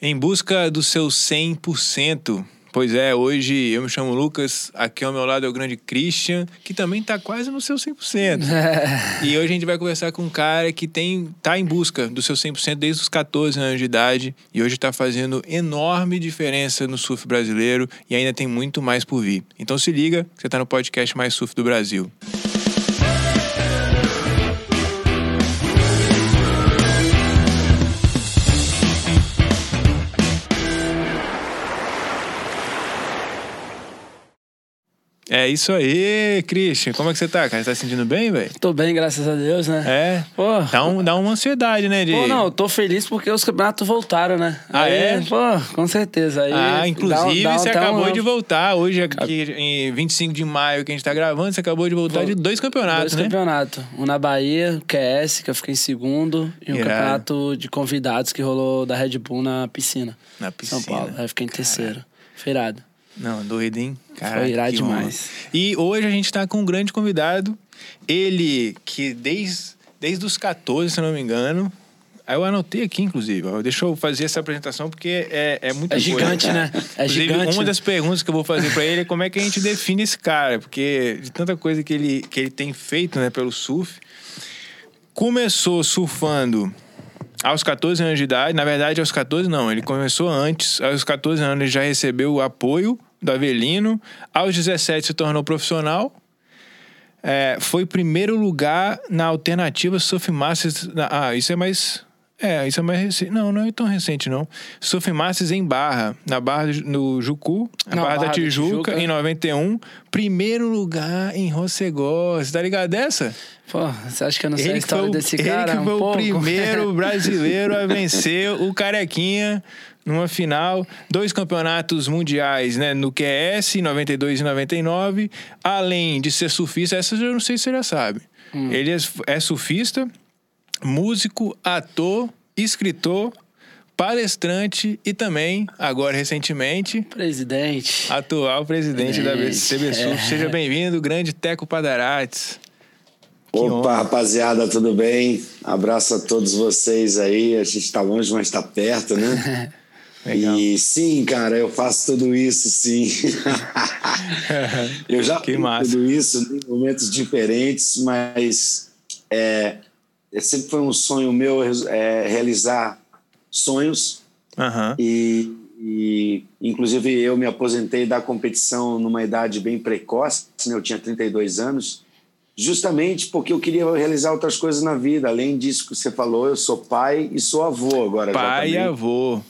Em busca do seu 100%. Pois é, hoje eu me chamo Lucas, aqui ao meu lado é o grande Christian, que também tá quase no seu 100%. e hoje a gente vai conversar com um cara que tem tá em busca do seu 100% desde os 14 anos de idade e hoje está fazendo enorme diferença no surf brasileiro e ainda tem muito mais por vir. Então se liga, você tá no podcast mais surf do Brasil. É isso aí, Christian. Como é que você tá, cara? Você tá se sentindo bem, velho? Tô bem, graças a Deus, né? É? Pô, dá, um, dá uma ansiedade, né? De... Pô, não, eu tô feliz porque os campeonatos voltaram, né? Ah, Aí, é? Pô, com certeza. Aí, Ah, inclusive dá dá você dá um- acabou de voltar. Hoje, aqui, em 25 de maio, que a gente tá gravando, você acabou de voltar Vol- de dois campeonatos, Dois né? campeonatos. Um na Bahia, o QS, que eu fiquei em segundo, e um Irado. campeonato de convidados que rolou da Red Bull na piscina. Na piscina. São Paulo. Aí eu fiquei em terceiro. Feirado. Não, doido, hein? Caraca, Foi irado que honra. demais. E hoje a gente tá com um grande convidado. Ele que desde, desde os 14, se não me engano. Eu anotei aqui, inclusive. Deixa eu fazer essa apresentação, porque é, é muito É gigante, né? É Inclusive, gigante. uma das perguntas que eu vou fazer pra ele é como é que a gente define esse cara, porque de tanta coisa que ele, que ele tem feito, né, pelo surf. Começou surfando aos 14 anos de idade, na verdade aos 14 não, ele começou antes, aos 14 anos ele já recebeu o apoio do Avelino, aos 17 se tornou profissional, é, foi primeiro lugar na alternativa Surf Masters. na- Ah, isso é mais. É, isso é mais recente. Não, não é tão recente, não. Surf Masters em Barra, na Barra do- no Jucu, na Na Barra, da Barra da Tijuca, Tijuca. em 91. Primeiro lugar em Rossegó. Você tá ligado dessa? Pô, você acha que eu não sei a Ele que história o- desse ele cara? que um foi o pouco? primeiro brasileiro a vencer o Carequinha numa final. Dois campeonatos mundiais, né? No QS, em 92 e 99. Além de ser surfista, essas eu não sei se você já sabe. Hum. Ele é, é surfista, músico, ator, escritor, palestrante e também, agora recentemente, Presidente. atual presidente da Presidente, CB Surf. é. Seja bem-vindo, grande Teco Padarates. Opa, rapaziada, tudo bem? Abraço a todos vocês aí. A gente tá longe, mas tá perto, né? Legal. E sim, cara, eu faço tudo isso, sim. eu já Que fiz massa. tudo isso em momentos diferentes, mas é, é, sempre foi um sonho meu é, realizar sonhos e, e, inclusive, eu me aposentei da competição numa idade bem precoce, né? eu tinha 32 anos, justamente porque eu queria realizar outras coisas na vida. Além disso que você falou, eu sou pai e sou avô agora. já Pai e avô.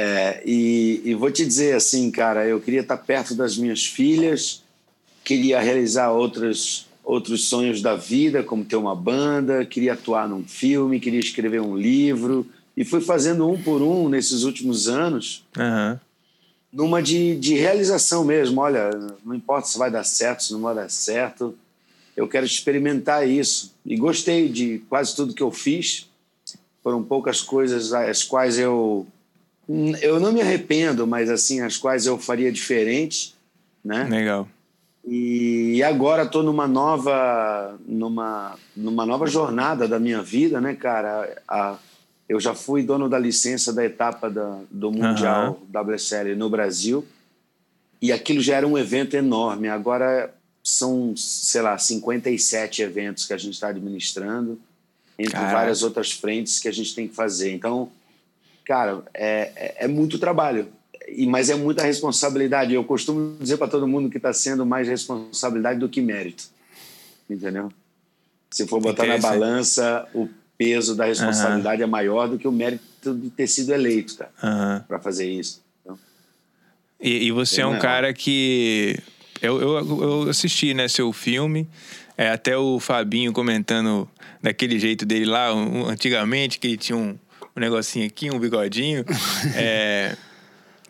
É, e, e vou te dizer assim, cara, eu queria estar perto das minhas filhas, queria realizar outros, outros sonhos da vida, como ter uma banda, queria atuar num filme, queria escrever um livro. E fui fazendo um por um nesses últimos anos, Aham. numa de, de realização mesmo. Olha, não importa se vai dar certo, se não vai dar certo, eu quero experimentar isso. E gostei de quase tudo que eu fiz. Foram poucas coisas as quais eu eu não me arrependo, mas assim as quais eu faria diferente, né? Legal. E agora estou numa nova numa numa nova jornada da minha vida, né, cara? A, eu já fui dono da licença da etapa da, do Mundial WSL no Brasil e aquilo já era um evento enorme. Agora são, sei lá, 57 eventos que a gente está administrando, entre Caraca. várias outras frentes que a gente tem que fazer. Então, cara, é, é, é muito trabalho, e, mas é muita responsabilidade. Eu costumo dizer para todo mundo que está sendo mais responsabilidade do que mérito. Entendeu? Se for botar na balança, o peso da responsabilidade é maior do que o mérito de ter sido eleito, cara, Aham. para fazer isso. Então, E, e você é um legal. cara que. Eu, eu, eu assisti, né, seu filme. É, até o Fabinho comentando daquele jeito dele lá, um- antigamente, que ele tinha um, um negocinho aqui, um bigodinho. é,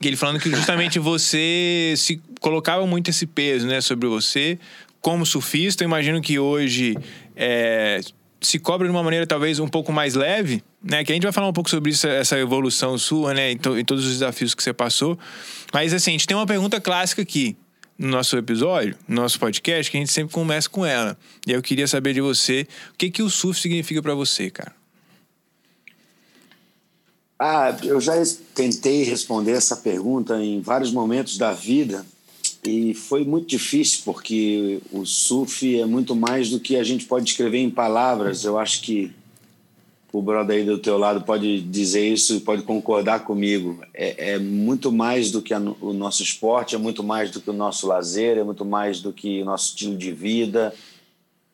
ele falando que justamente você se colocava muito esse peso, né, sobre você. Como surfista, eu imagino que hoje é, se cobra de uma maneira talvez um pouco mais leve, né? Que a gente vai falar um pouco sobre isso, essa evolução sua, né? Em, to- em todos os desafios que você passou. Mas assim, a gente tem uma pergunta clássica aqui no nosso episódio, no nosso podcast, que a gente sempre começa com ela. E eu queria saber de você, o que que o surf significa pra você, cara? Ah, eu já tentei responder essa pergunta em vários momentos da vida e foi muito difícil porque o surf é muito mais do que a gente pode escrever em palavras. Eu acho que o brother aí do teu lado pode dizer isso e pode concordar comigo. É, é muito mais do que a, o nosso esporte, é muito mais do que o nosso lazer, é muito mais do que o nosso estilo de vida.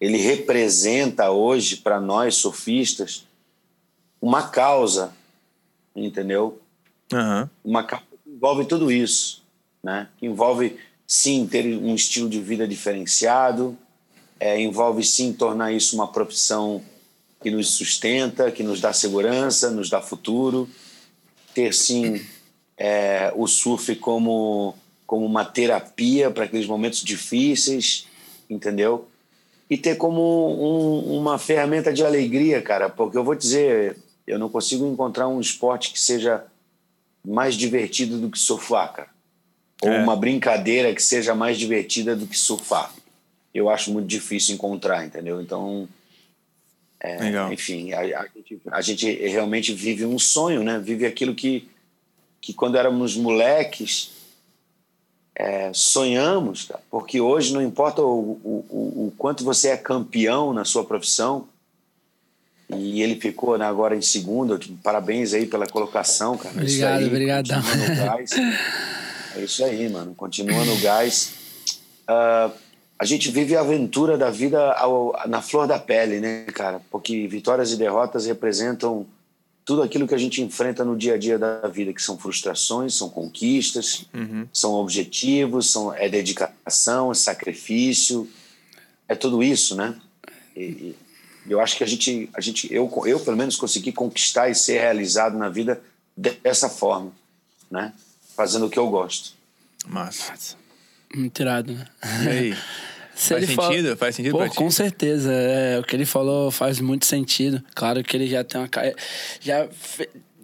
Ele representa hoje para nós surfistas uma causa entendeu? Uhum. Uma causa que envolve tudo isso, né? Que envolve sim ter um estilo de vida diferenciado, é, envolve sim tornar isso uma profissão que nos sustenta, que nos dá segurança, nos dá futuro, ter sim é, o surf como como uma terapia para aqueles momentos difíceis, entendeu? E ter como um, uma ferramenta de alegria, cara, porque eu vou dizer, eu não consigo encontrar um esporte que seja mais divertido do que surfar, cara. Ou é. uma brincadeira que seja mais divertida do que surfar. Eu acho muito difícil encontrar, entendeu? Então, é, enfim, a, a, gente, a, gente, realmente vive um sonho, né? Vive aquilo que, que quando éramos moleques é, sonhamos, cara, porque hoje não importa o, o, o quanto você é campeão na sua profissão, e ele ficou né, agora em segundo. Parabéns aí pela colocação, cara. Obrigado, aí, obrigadão. É isso aí, mano. Continua no gás. Uh, a gente vive a aventura da vida ao, na flor da pele, né, cara? Porque vitórias e derrotas representam tudo aquilo que a gente enfrenta no dia a dia da vida, que são frustrações, são conquistas, uhum. são objetivos, são, é dedicação, é sacrifício, é tudo isso, né? E, eu acho que a gente, a gente eu, eu pelo menos consegui conquistar e ser realizado na vida dessa forma, né? Fazendo o que eu gosto. Massa. Muito irado, né? E aí? faz sentido? Fala... Faz sentido Pô, com certeza. É, o que ele falou faz muito sentido. Claro que ele já tem uma... Já,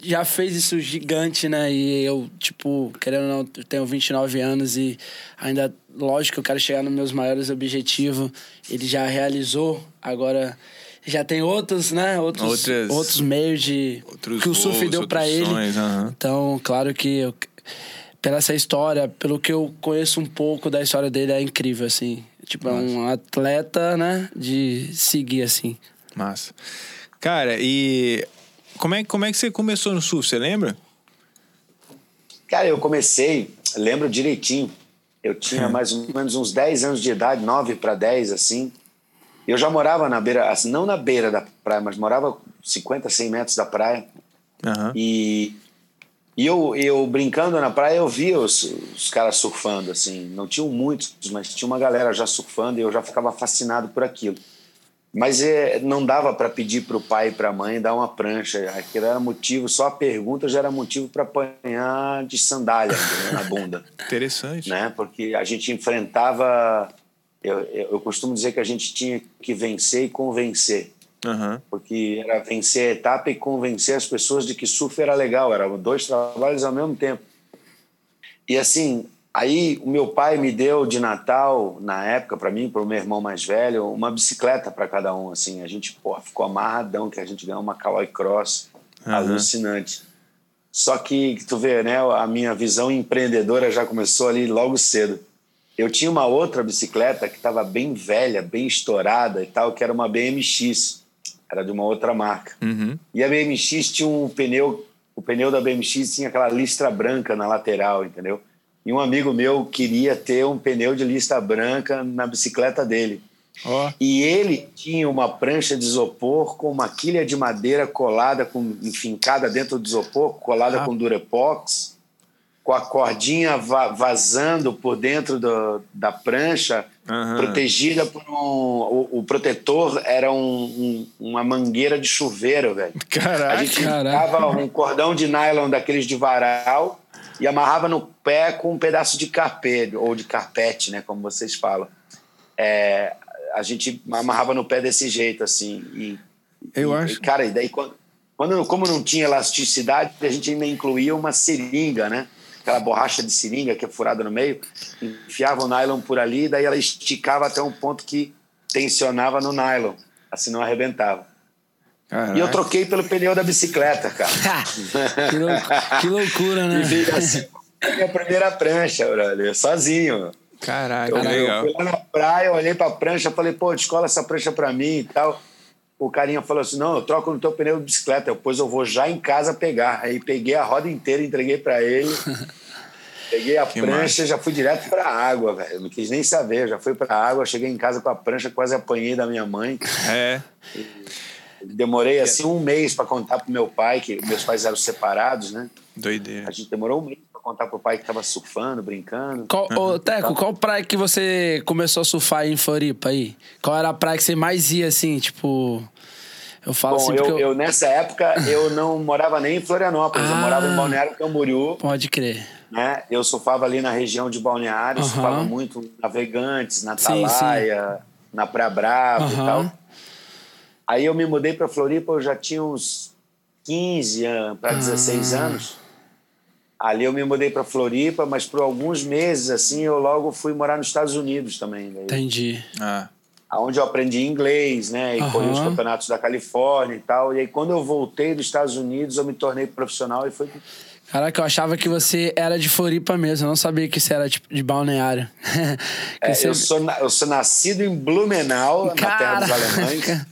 já fez isso gigante, né? E eu, tipo, querendo ou não, tenho 29 anos e ainda, lógico, eu quero chegar nos meus maiores objetivos. Ele já realizou. Agora já tem outros, né? Outros, Outras, outros meios de outros que o surf deu para ele. Uhum. Então, claro que eu, pela essa história, pelo que eu conheço um pouco da história dele, é incrível, assim. Tipo, é um atleta, né? De seguir, assim. Massa. Cara, e como é, como é que você começou no surf? Você lembra? Cara, eu comecei, lembro direitinho. Eu tinha mais ou menos uns 10 anos de idade, 9 para 10, assim. Eu já morava na beira, assim, não na beira da praia, mas morava 50, 100 metros da praia. Uhum. E, e eu, eu brincando na praia, eu via os, os caras surfando, assim. Não tinham muitos, mas tinha uma galera já surfando e eu já ficava fascinado por aquilo. Mas é, não dava para pedir para o pai e para a mãe dar uma prancha. Aquilo era motivo, só a pergunta já era motivo para apanhar de sandália na bunda. Interessante. Né? Porque a gente enfrentava eu, eu costumo dizer que a gente tinha que vencer e convencer. Uhum. Porque era vencer a etapa e convencer as pessoas de que surf era legal, eram dois trabalhos ao mesmo tempo. E assim, aí o meu pai me deu de Natal, na época, para mim, para o meu irmão mais velho, uma bicicleta para cada um. Assim, a gente ficou amarradão, que a gente ganhou uma Caloi Cross uhum. alucinante. Só que, tu vê, né, a minha visão empreendedora já começou ali logo cedo. Eu tinha uma outra bicicleta que estava bem velha, bem estourada e tal, que era uma BMX. Era de uma outra marca. Uhum. E a BMX tinha um pneu, o pneu da BMX tinha aquela listra branca na lateral, entendeu? E um amigo meu queria ter um pneu de lista branca na bicicleta dele. Oh. E ele tinha uma prancha de isopor com uma quilha de madeira colada, com, enfincada dentro do isopor, colada ah. com durepox com a cordinha vazando por dentro do, da prancha, uhum. protegida por um. O, o protetor era um, um, uma mangueira de chuveiro, velho. Caraca, a gente caraca. um cordão de nylon daqueles de varal e amarrava no pé com um pedaço de carpete, ou de carpete, né? Como vocês falam. É, a gente amarrava no pé desse jeito, assim. E, Eu e, acho. Cara, e daí quando, quando, como não tinha elasticidade, a gente ainda incluía uma seringa, né? Aquela borracha de seringa que é furada no meio, enfiava o nylon por ali, daí ela esticava até um ponto que tensionava no nylon, assim não arrebentava. Caraca. E eu troquei pelo pneu da bicicleta, cara. que, lou que, loucura, né? E veio assim, minha primeira prancha, brother, sozinho. Caraca, eu, legal. Eu fui lá na praia, olhei pra prancha, falei, pô, descola essa prancha pra mim e tal. O carinha falou assim: não, eu troco no teu pneu de bicicleta, depois eu vou já em casa pegar. Aí peguei a roda inteira, entreguei para ele. Peguei a que prancha, e já fui direto para a água, velho. Não quis nem saber, já fui para a água, cheguei em casa com a prancha, quase apanhei da minha mãe. É. demorei assim um mês para contar pro meu pai, que meus pais eram separados, né? Doideira. A gente demorou um mês para contar pro pai que tava surfando, brincando. Qual, uhum. ô, Teco, qual praia que você começou a surfar aí em Floripa aí? Qual era a praia que você mais ia assim, tipo. Eu falo Bom, assim eu, eu... eu... nessa época eu não morava nem em Florianópolis, ah, eu morava em Balneário Camboriú. Pode crer. Né? Eu surfava ali na região de Balneário, uhum. surfava muito Navegantes, na Atalaia, na Praia Brava uhum. e tal. Aí eu me mudei para Floripa, eu já tinha uns 15 para 16 anos. Ali eu me mudei para Floripa, mas por alguns meses assim eu logo fui morar nos Estados Unidos também. Daí. Entendi. Ah onde eu aprendi inglês, né? E uhum. corri os campeonatos da Califórnia e tal. E aí, quando eu voltei dos Estados Unidos, eu me tornei profissional e foi. Caraca, eu achava que você era de Floripa mesmo, eu não sabia que você era tipo, de balneário. é, você... eu, sou, eu sou nascido em Blumenau, Caraca. na terra dos alemães.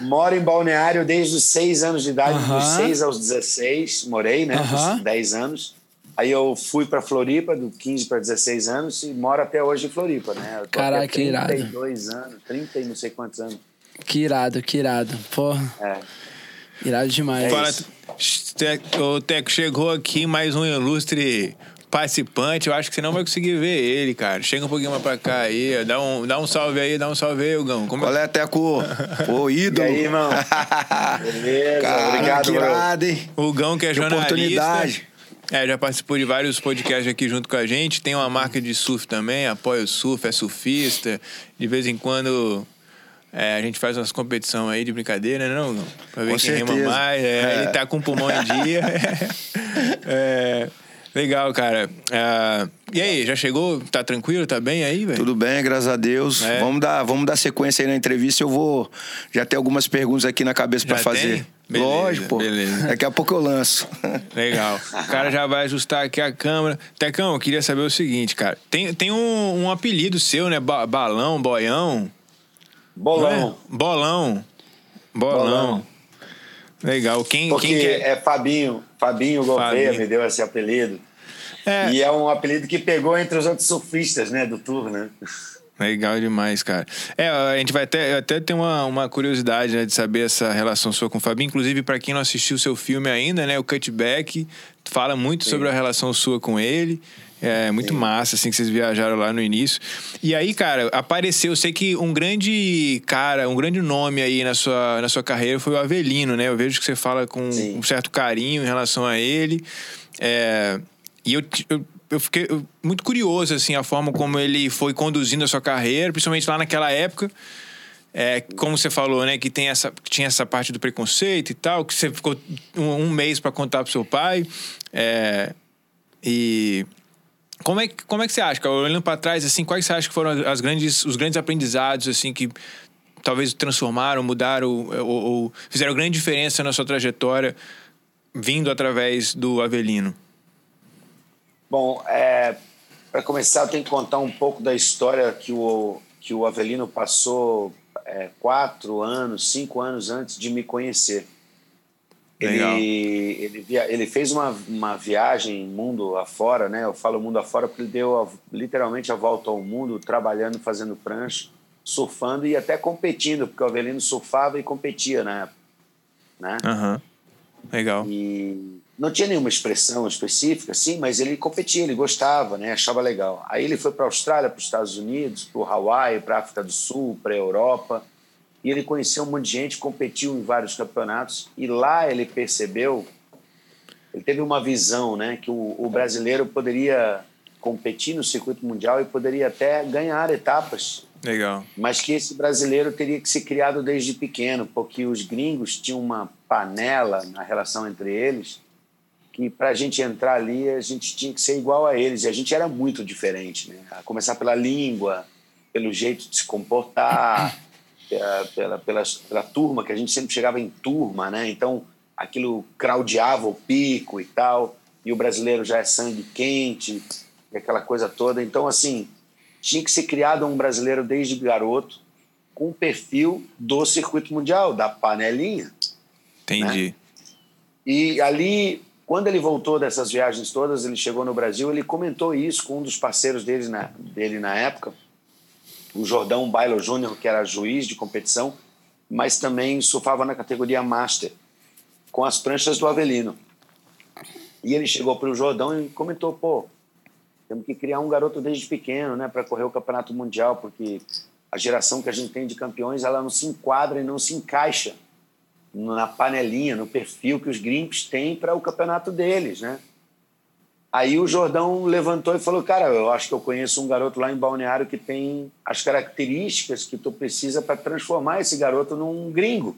Moro em balneário desde os 6 anos de idade, uhum. dos 6 aos 16, morei, né? Uhum. Dos 10 anos. Aí eu fui para Floripa, do 15 para 16 anos, e moro até hoje em Floripa, né? Eu tô Caraca, que irado. 32 anos, 30 e não sei quantos anos. Que irado, que irado. Porra. É. Irado demais. É Fala, o Teco chegou aqui mais um ilustre participante. Eu acho que você não vai conseguir ver ele, cara. Chega um pouquinho mais pra cá aí. Dá um, dá um salve aí, dá um salve aí, Hugão. Como Qual é, Teco? Pô, ídolo. E aí, irmão? Beleza, Cara, obrigado, que irado, hein? O Gão, que é que jornalista. oportunidade. É, já participou de vários podcasts aqui junto com a gente. Tem uma marca de surf também, apoia o surf, é surfista. De vez em quando é, a gente faz umas competição aí de brincadeira, né, não? Pra ver com quem certeza. rima mais. É, é. Ele tá com o pulmão em dia. é, legal, cara. É, e aí, já chegou? Tá tranquilo? Tá bem aí, velho? Tudo bem, graças a Deus. É. Vamos, dar, vamos dar sequência aí na entrevista. Eu vou. Já ter algumas perguntas aqui na cabeça para fazer. Tem? Beleza, Lógico, pô. Beleza. Daqui a pouco eu lanço. Legal. O cara já vai ajustar aqui a câmera. Tecão, eu queria saber o seguinte, cara. Tem, tem um, um apelido seu, né? Ba balão, boião. Bolão. É? Bolão. Bolão. Bolão. Legal. Quem, Porque quem quer... é Fabinho. Fabinho Gouveia me deu esse apelido. É. E é um apelido que pegou entre os outros surfistas, né? Do tour, né? Legal demais, cara. É, a gente vai até, até ter uma, uma curiosidade né, de saber essa relação sua com o Fabinho. Inclusive, para quem não assistiu o seu filme ainda, né? O Cutback fala muito Sim. sobre a relação sua com ele. É muito Sim. massa, assim, que vocês viajaram lá no início. E aí, cara, apareceu, eu sei que um grande cara, um grande nome aí na sua, na sua carreira foi o Avelino, né? Eu vejo que você fala com Sim. um certo carinho em relação a ele. É, e eu, eu eu fiquei muito curioso, assim, a forma como ele foi conduzindo a sua carreira, principalmente lá naquela época. É, como você falou, né, que tem essa, tinha essa parte do preconceito e tal, que você ficou um, um mês para contar pro seu pai. É, e como é, que, como é que você acha, cara? olhando para trás, assim, quais você acha que foram as grandes, os grandes aprendizados, assim, que talvez transformaram, mudaram ou, ou fizeram grande diferença na sua trajetória vindo através do Avelino? Bom, é, para começar, eu tenho que contar um pouco da história que o, que o Avelino passou é, quatro anos, cinco anos antes de me conhecer. Ele, ele, via, ele, fez uma, uma viagem mundo afora, né? Eu falo mundo afora porque ele deu a, literalmente a volta ao mundo, trabalhando, fazendo prancha, surfando e até competindo, porque o Avelino surfava e competia na época. Né? Uhum. Legal. E não tinha nenhuma expressão específica, sim, mas ele competia, ele gostava, né? achava legal. Aí ele foi para a Austrália, para os Estados Unidos, para o Hawaii, para a África do Sul, para a Europa, e ele conheceu um monte de gente, competiu em vários campeonatos, e lá ele percebeu, ele teve uma visão, né, que o, o brasileiro poderia competir no circuito mundial e poderia até ganhar etapas. Legal. Mas que esse brasileiro teria que ser criado desde pequeno, porque os gringos tinham uma panela na relação entre eles que para a gente entrar ali a gente tinha que ser igual a eles e a gente era muito diferente, né? A começar pela língua, pelo jeito de se comportar, pela, pela, pela, pela turma, que a gente sempre chegava em turma, né? Então, aquilo craudiava o pico e tal, e o brasileiro já é sangue quente, e aquela coisa toda. Então, assim, tinha que ser criado um brasileiro desde garoto com o perfil do circuito mundial, da panelinha. Entendi. Né? E ali, quando ele voltou dessas viagens todas, ele chegou no Brasil, ele comentou isso com um dos parceiros dele na, dele na época, o Jordão Bailo Júnior, que era juiz de competição, mas também surfava na categoria Master, com as pranchas do Avelino. E ele chegou para o Jordão e comentou: pô, temos que criar um garoto desde pequeno, né, para correr o campeonato mundial, porque a geração que a gente tem de campeões ela não se enquadra e não se encaixa na panelinha, no perfil que os gringos têm para o campeonato deles, né? Aí o Jordão levantou e falou: Cara, eu acho que eu conheço um garoto lá em Balneário que tem as características que tu precisa para transformar esse garoto num gringo.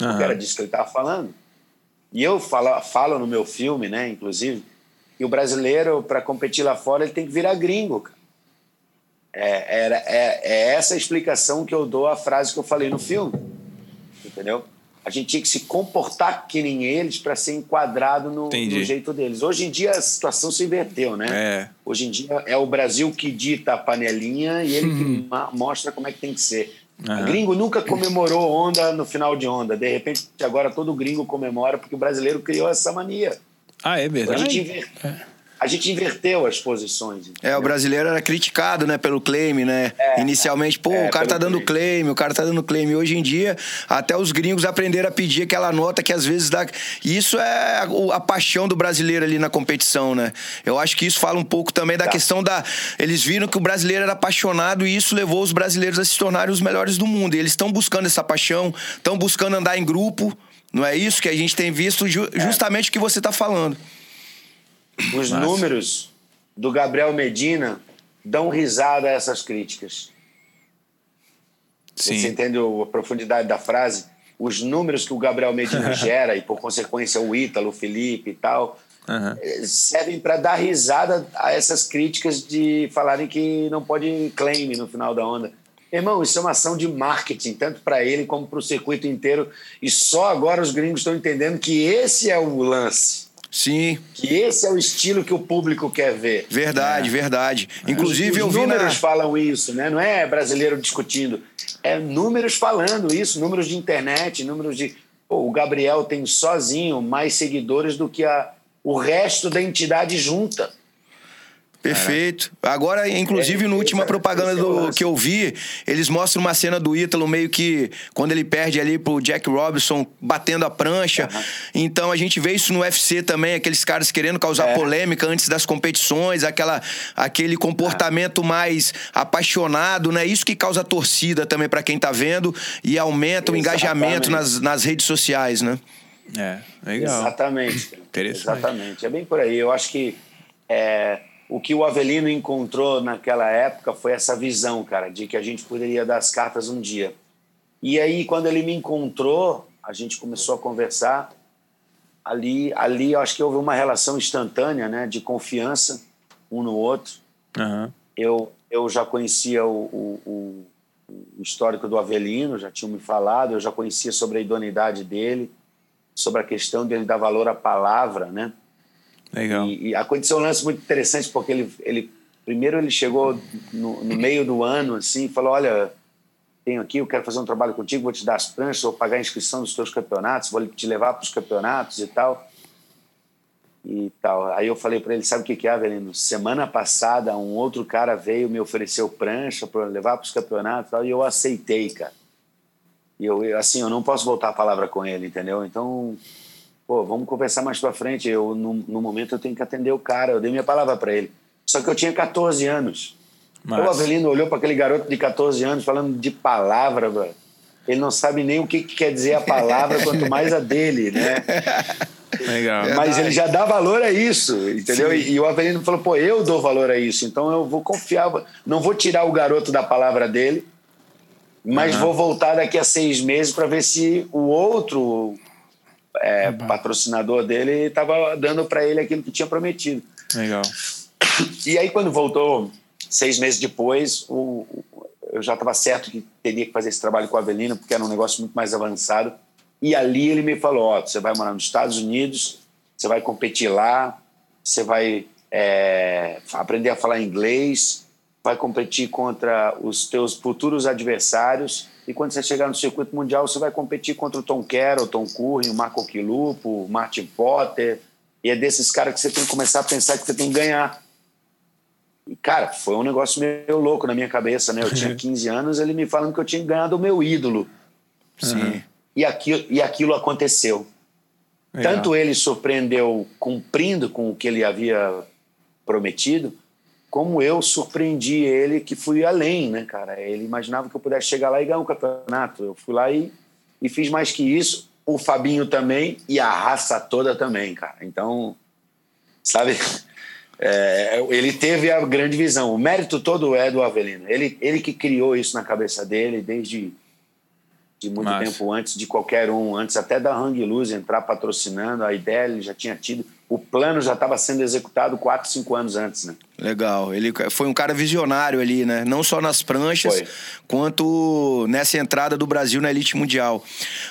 Uhum. Era disso que ele estava falando. E eu falo, falo no meu filme, né, inclusive, que o brasileiro, para competir lá fora, ele tem que virar gringo. Cara. É, era, é, é essa a explicação que eu dou à frase que eu falei no filme. Entendeu? A gente tinha que se comportar que nem eles para ser enquadrado no, no, jeito deles. Hoje em dia a situação se inverteu, né? É. Hoje em dia é o Brasil que dita a panelinha e ele que mostra como é que tem que ser. Uhum. Gringo nunca comemorou onda no final de onda. De repente, agora todo gringo comemora porque o brasileiro criou essa mania. Ah, é verdade? A gente inver... é a gente inverteu as posições. Entendeu? É, o brasileiro era criticado, né, pelo claim, né? É, Inicialmente, pô, é, o cara tá dando claim. claim, o cara tá dando claim. Hoje em dia, até os gringos aprenderam a pedir aquela nota que às vezes dá. Isso é a, a paixão do brasileiro ali na competição, né? Eu acho que isso fala um pouco também da tá. questão da. Eles viram que o brasileiro era apaixonado e isso levou os brasileiros a se tornarem os melhores do mundo. E eles estão buscando essa paixão, estão buscando andar em grupo. Não é isso que a gente tem visto, ju é. justamente o que você está falando. Os números do Gabriel Medina dão risada a essas críticas. Sim. Você entende a profundidade da frase? Os números que o Gabriel Medina gera, e por consequência o Ítalo, o Felipe e tal, uhum. servem para dar risada a essas críticas de falarem que não pode claim no final da onda. Irmão, isso é uma ação de marketing, tanto para ele como para o circuito inteiro. E só agora os gringos estão entendendo que esse é o lance. Sim. Que esse é o estilo que o público quer ver. Verdade, é. verdade. Inclusive, os, eu vi. números na... falam isso, né? Não é brasileiro discutindo. É números falando isso, números de internet, números de. Pô, o Gabriel tem sozinho mais seguidores do que a, o resto da entidade junta. Perfeito. Agora, inclusive, é, no última propaganda do, que eu vi, eles mostram uma cena do Ítalo meio que quando ele perde ali pro Jack Robinson batendo a prancha. Uhum. Então a gente vê isso no UFC também, aqueles caras querendo causar é. polêmica antes das competições, aquela, aquele comportamento mais apaixonado, né? Isso que causa torcida também para quem tá vendo e aumenta Exatamente. o engajamento nas, nas redes sociais, né? É, legal. Exatamente. Interessante. Exatamente. É bem por aí. Eu acho que é, o que o Avelino encontrou naquela época foi essa visão, cara, de que a gente poderia dar as cartas um dia. E aí, quando ele me encontrou, a gente começou a conversar. Ali, ali eu acho que houve uma relação instantânea, né, de confiança um no outro. Uhum. Eu, eu já conhecia o, o, o, histórico do Avelino, já tinha me falado, eu já conhecia sobre a idoneidade dele, sobre a questão dele dar valor à palavra, né? Legal. E, e, aconteceu um lance muito interessante, porque ele, ele primeiro ele chegou no, no meio do ano assim e falou: Olha, tenho aqui, eu quero fazer um trabalho contigo, vou te dar as pranchas, vou pagar a inscrição dos teus campeonatos, vou te levar para os campeonatos e tal. E tal. Aí eu falei para ele: Sabe o que, que é, Avelino? Semana passada, um outro cara veio, me ofereceu prancha para levar para os campeonatos e tal, e eu aceitei, cara. E eu, assim, eu não posso voltar a palavra com ele, entendeu? Então pô, vamos conversar mais pra frente. Eu, no, no momento, eu tenho que atender o cara. Eu dei minha palavra para ele. Só que eu tinha 14 anos. Mas... O Avelino olhou para aquele garoto de 14 anos falando de palavra, bro. Ele não sabe nem o que, que quer dizer a palavra, quanto mais a dele, né? Legal. Mas ele já dá valor a isso, entendeu? E, e, o Avelino falou, pô, eu dou valor a isso, então eu vou confiar, não vou tirar o garoto da palavra dele, mas uhum. vou voltar daqui a seis meses para ver se o outro é, patrocinador dele estava dando para ele aquilo que tinha prometido. Legal. E aí, quando voltou, seis meses depois, o, eu já estava certo que teria que fazer esse trabalho com o Avelino, porque era um negócio muito mais avançado. E ali ele me falou: Ó, oh, você vai morar nos Estados Unidos, você vai competir lá, você vai é, aprender a falar inglês, vai competir contra os teus futuros adversários. E quando você chegar no circuito mundial, você vai competir contra o Tom Kerr, o Tom Curry, o Marco Quilupo, o Martin Potter. E é desses caras que você tem que começar a pensar que você tem que ganhar. E, cara, foi um negócio meio louco na minha cabeça, né? Eu tinha 15 anos, ele me falando que eu tinha ganhado o meu ídolo. Sim. E aquilo, e aquilo aconteceu. Legal. Tanto ele surpreendeu cumprindo com o que ele havia prometido, como eu surpreendi ele que fui além, né, cara? Ele imaginava que eu pudesse chegar lá e ganhar um campeonato. Eu fui lá e, e fiz mais que isso. O Fabinho também e a raça toda também, cara. Então, sabe? É, ele teve a grande visão. O mérito todo é do Avelino. Ele, ele que criou isso na cabeça dele desde de muito Massa. tempo antes de qualquer um, antes até da Hang Luz entrar patrocinando, a ideia ele já tinha tido, o plano já estava sendo executado quatro, cinco anos antes, né? Legal, ele foi um cara visionário ali, né? Não só nas pranchas, foi. quanto nessa entrada do Brasil na elite mundial.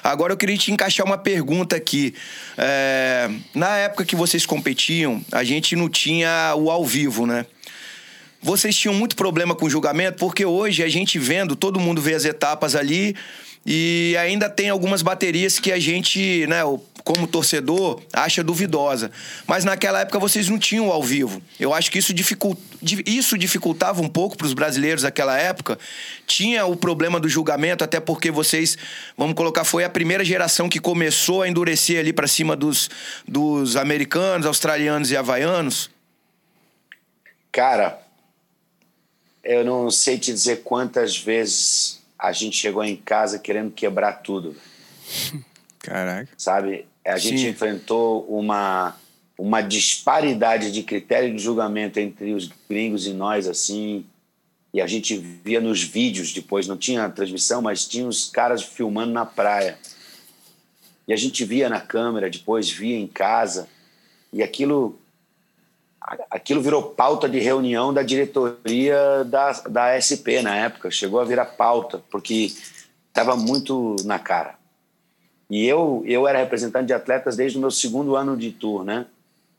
Agora eu queria te encaixar uma pergunta aqui. É... Na época que vocês competiam, a gente não tinha o ao vivo, né? Vocês tinham muito problema com o julgamento, porque hoje a gente vendo, todo mundo vê as etapas ali, e ainda tem algumas baterias que a gente, né, como torcedor, acha duvidosa. Mas naquela época vocês não tinham ao vivo. Eu acho que isso, dificult... isso dificultava um pouco para os brasileiros naquela época. Tinha o problema do julgamento, até porque vocês, vamos colocar, foi a primeira geração que começou a endurecer ali para cima dos, dos americanos, australianos e havaianos. Cara, eu não sei te dizer quantas vezes a gente chegou em casa querendo quebrar tudo. Caraca. Sabe? A gente Sim. enfrentou uma, uma disparidade de critério de julgamento entre os gringos e nós, assim. E a gente via nos vídeos depois, não tinha transmissão, mas tinha os caras filmando na praia. E a gente via na câmera, depois via em casa. E aquilo aquilo virou pauta de reunião da diretoria da, da SP na época. Chegou a virar pauta, porque estava muito na cara. E eu, eu era representante de atletas desde o meu segundo ano de tour, né?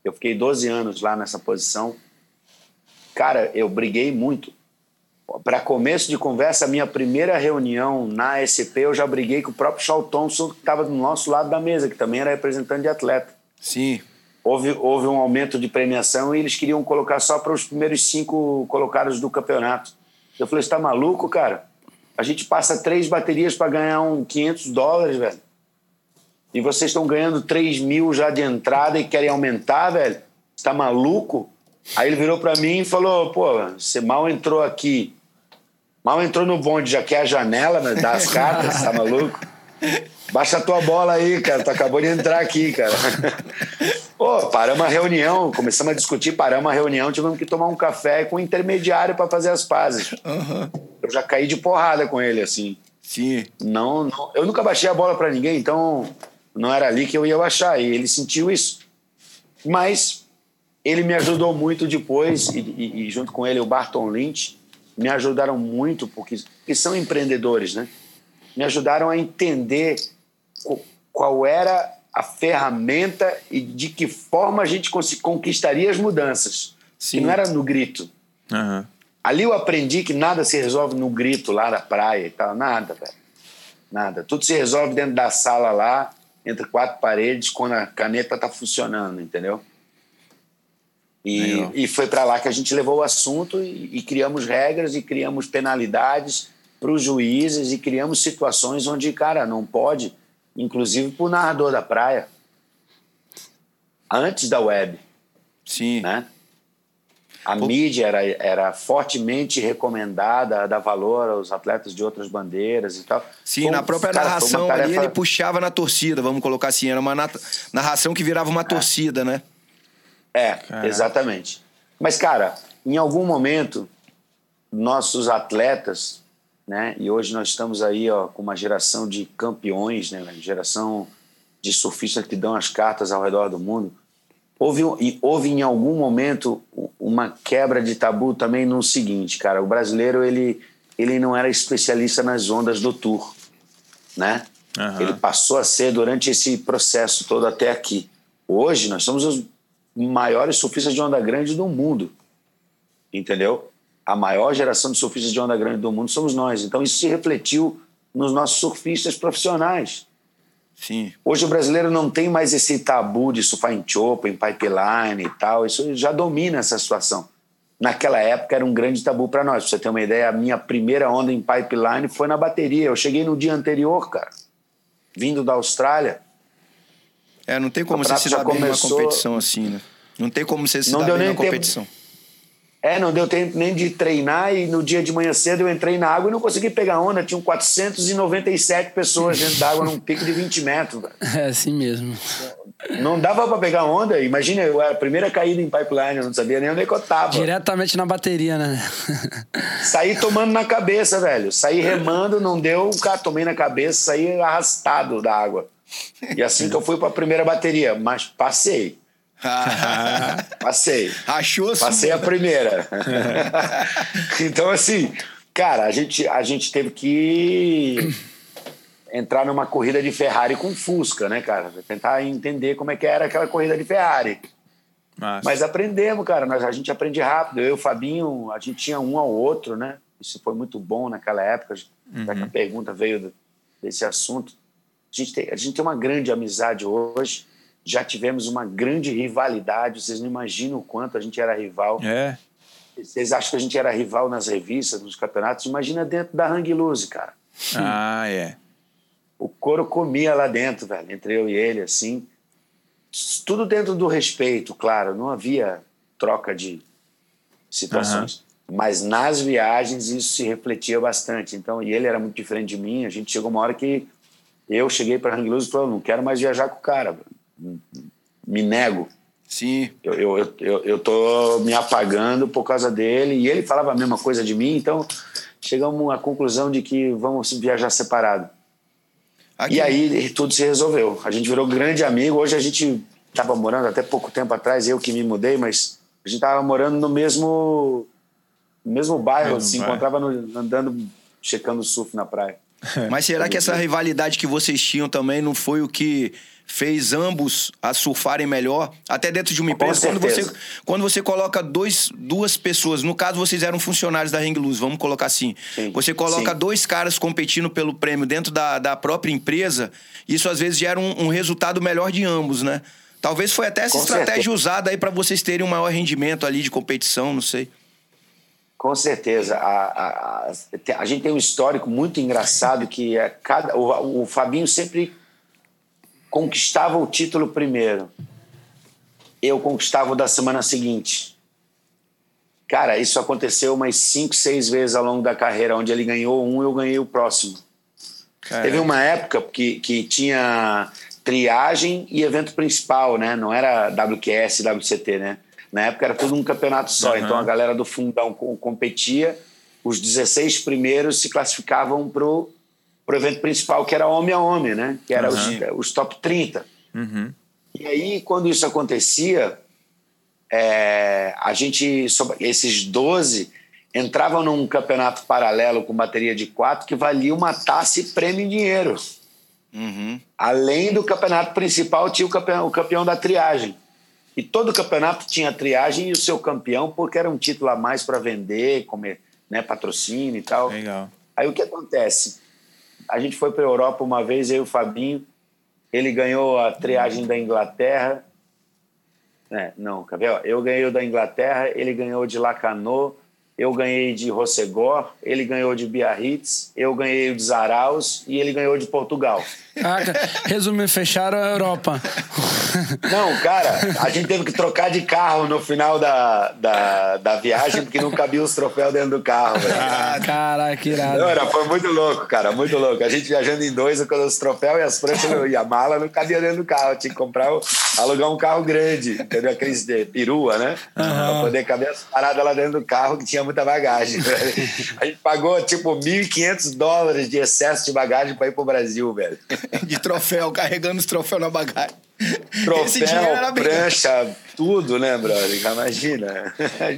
Eu fiquei 12 anos lá nessa posição. Cara, eu briguei muito. Para começo de conversa, minha primeira reunião na SP, eu já briguei com o próprio Charles Thompson, que estava do nosso lado da mesa, que também era representante de atleta. Sim houve, houve um aumento de premiação e eles queriam colocar só para os primeiros cinco colocados do campeonato. Eu falei, você está maluco, cara? A gente passa três baterias para ganhar um 500 dólares, velho. E vocês estão ganhando 3 mil já de entrada e querem aumentar, velho? Você tá maluco? Aí ele virou para mim e falou, pô, você mal entrou aqui. Mal entrou no bonde, já quer a janela né, das cartas, tá maluco? Baixa a tua bola aí, cara. Tu acabou de entrar aqui, cara. Pô, paramos a reunião, começamos a discutir, paramos a reunião, tivemos que tomar um café com o intermediário para fazer as pazes. Uhum. Eu já caí de porrada com ele, assim. Sim. Não, não eu nunca baixei a bola para ninguém, então não era ali que eu ia baixar. E ele sentiu isso. Mas ele me ajudou muito depois, e, e, e junto com ele o Barton Lynch, me ajudaram muito, porque, porque são empreendedores, né? Me ajudaram a entender qual era a ferramenta e de que forma a gente conquistaria as mudanças. Sim. Que não era no grito. Uhum. Ali eu aprendi que nada se resolve no grito lá da praia e tal. Nada, velho. Nada. Tudo se resolve dentro da sala lá, entre quatro paredes, quando a caneta tá funcionando, entendeu? E, e foi para lá que a gente levou o assunto e, e criamos regras e criamos penalidades para os juízes e criamos situações onde, cara, não pode inclusive para o narrador da praia, antes da web. Sim. Né? A Pô. mídia era, era fortemente recomendada a dar valor aos atletas de outras bandeiras e tal. Sim, Pô, na própria cara, narração tarefa... ali ele puxava na torcida, vamos colocar assim. Era uma narração que virava uma é. torcida, né? É, Caraca. exatamente. Mas, cara, em algum momento, nossos atletas né? E hoje nós estamos aí ó, com uma geração de campeões, né? geração de surfistas que dão as cartas ao redor do mundo. Houve, houve em algum momento uma quebra de tabu também no seguinte, cara, o brasileiro ele ele não era especialista nas ondas do tour, né? Aham. Ele passou a ser durante esse processo todo até aqui. Hoje nós somos os maiores surfistas de onda grande do mundo, entendeu? A maior geração de surfistas de onda grande do mundo somos nós. Então isso se refletiu nos nossos surfistas profissionais. Sim. Hoje o brasileiro não tem mais esse tabu de surfar em chopa, em pipeline e tal. Isso já domina essa situação. Naquela época era um grande tabu para nós. Pra você ter uma ideia, a minha primeira onda em pipeline foi na bateria. Eu cheguei no dia anterior, cara, vindo da Austrália. É, não tem como você se dar bem numa começou- competição assim, né? Não tem como você se Não dar deu bem nem numa tempo. É, não deu tempo nem de treinar e no dia de manhã cedo eu entrei na água e não consegui pegar onda. Tinham 497 pessoas dentro d'água num pico de 20 metros. velho. É assim mesmo. Não dava para pegar onda. Imagina, eu era a primeira caída em pipeline, eu não sabia nem onde é que eu tava. Diretamente na bateria, né? Saí tomando na cabeça, velho. Saí remando, não deu, cara, tomei na cabeça, saí arrastado da água. E assim que eu fui para a primeira bateria, mas passei. Passei. Achou Passei a primeira. então, assim, cara, a gente, a gente teve que entrar numa corrida de Ferrari com Fusca, né, cara? Tentar entender como é que era aquela corrida de Ferrari. Massa. Mas aprendemos, cara. Nós, a gente aprende rápido. Eu e o Fabinho, a gente tinha um ao outro, né? Isso foi muito bom naquela época, já que a pergunta veio desse assunto. A gente, tem, a gente tem uma grande amizade hoje. Já tivemos uma grande rivalidade. Vocês não imaginam o quanto a gente era rival. É. Vocês acham que a gente era rival nas revistas, nos campeonatos? Imagina dentro da Hang cara. Ah, é. O couro comia lá dentro, velho, entre eu e ele, assim. Tudo dentro do respeito, claro. Não havia troca de situações. Mas nas viagens isso se refletia bastante. Então, e ele era muito diferente de mim. A gente chegou uma hora que eu cheguei para Hang Loose e falei: não quero mais viajar com o cara. Me nego. Sim. Eu, eu, eu, eu, tô me apagando por causa dele. E ele falava a mesma coisa de mim. Então, chegamos à conclusão de que vamos viajar separado. Aqui- E aí tudo se resolveu. A gente virou grande amigo. Hoje a gente estava morando até pouco tempo atrás, eu que me mudei, mas a gente estava morando no mesmo no mesmo bairro, Mesmo se bairro. encontrava no- andando, checando surf na praia. Mas será que essa rivalidade que vocês tinham também não foi o que fez ambos a surfarem melhor? Até dentro de uma empresa, quando você, quando você coloca dois, duas pessoas, no caso vocês eram funcionários da Hang Loose, vamos colocar assim. Sim, Você coloca sim. dois caras competindo pelo prêmio dentro da, da própria empresa, isso às vezes gera um, um resultado melhor de ambos, né? Talvez foi até essa Com estratégia certeza. usada aí para vocês terem um maior rendimento ali de competição, não sei. Com certeza. A, a, a, a gente tem um histórico muito engraçado que é cada, o, o Fabinho sempre conquistava o título primeiro. Eu conquistava o da semana seguinte. Cara, isso aconteceu umas cinco, seis vezes ao longo da carreira, onde ele ganhou um, eu ganhei o próximo. Teve uma época que, que tinha triagem e evento principal, né? Não era WQS, WCT, né? Na época era tudo um campeonato só. Aham. Então a galera do fundão co- competia, os 16 primeiros se classificavam pro, pro evento principal, que era homem a homem, né? Que era os, os top 30. Uhum. E aí, quando isso acontecia, é, a gente, sobre- esses 12 entravam num campeonato paralelo com bateria de quatro que valia uma taça e prêmio em dinheiro. Uhum. Além do campeonato principal, tinha o campeão, o campeão da triagem. E todo campeonato tinha triagem e o seu campeão, porque era um título a mais para vender, comer, né, patrocínio e tal. Legal. Aí o que acontece? A gente foi para a Europa uma vez, eu e o Fabinho. Ele ganhou a triagem da Inglaterra. É, não, quer ver? Eu ganhei o da Inglaterra, ele ganhou de Lacanau, eu ganhei de Rossegor, ele ganhou de Biarritz, eu ganhei o de Zaraus e ele ganhou de Portugal. Caraca, resumindo, fecharam a Europa. Não, cara, a gente teve que trocar de carro no final da, da, da viagem porque não cabia os troféus dentro do carro. velho. Caraca, que irado. Não, era, foi muito louco, cara, muito louco. A gente viajando em dois com os troféus e as pranchas e a mala não cabia dentro do carro. Tinha que comprar, alugar um carro grande, entendeu? Aqueles de perua, né? Pra poder caber as paradas lá dentro do carro que tinha muita bagagem. velho. A gente pagou tipo 1.500 dólares de excesso de bagagem pra ir pro Brasil, velho. De troféu, carregando os troféus na bagagem. Troféu, prancha, tudo, né, brother? Imagina.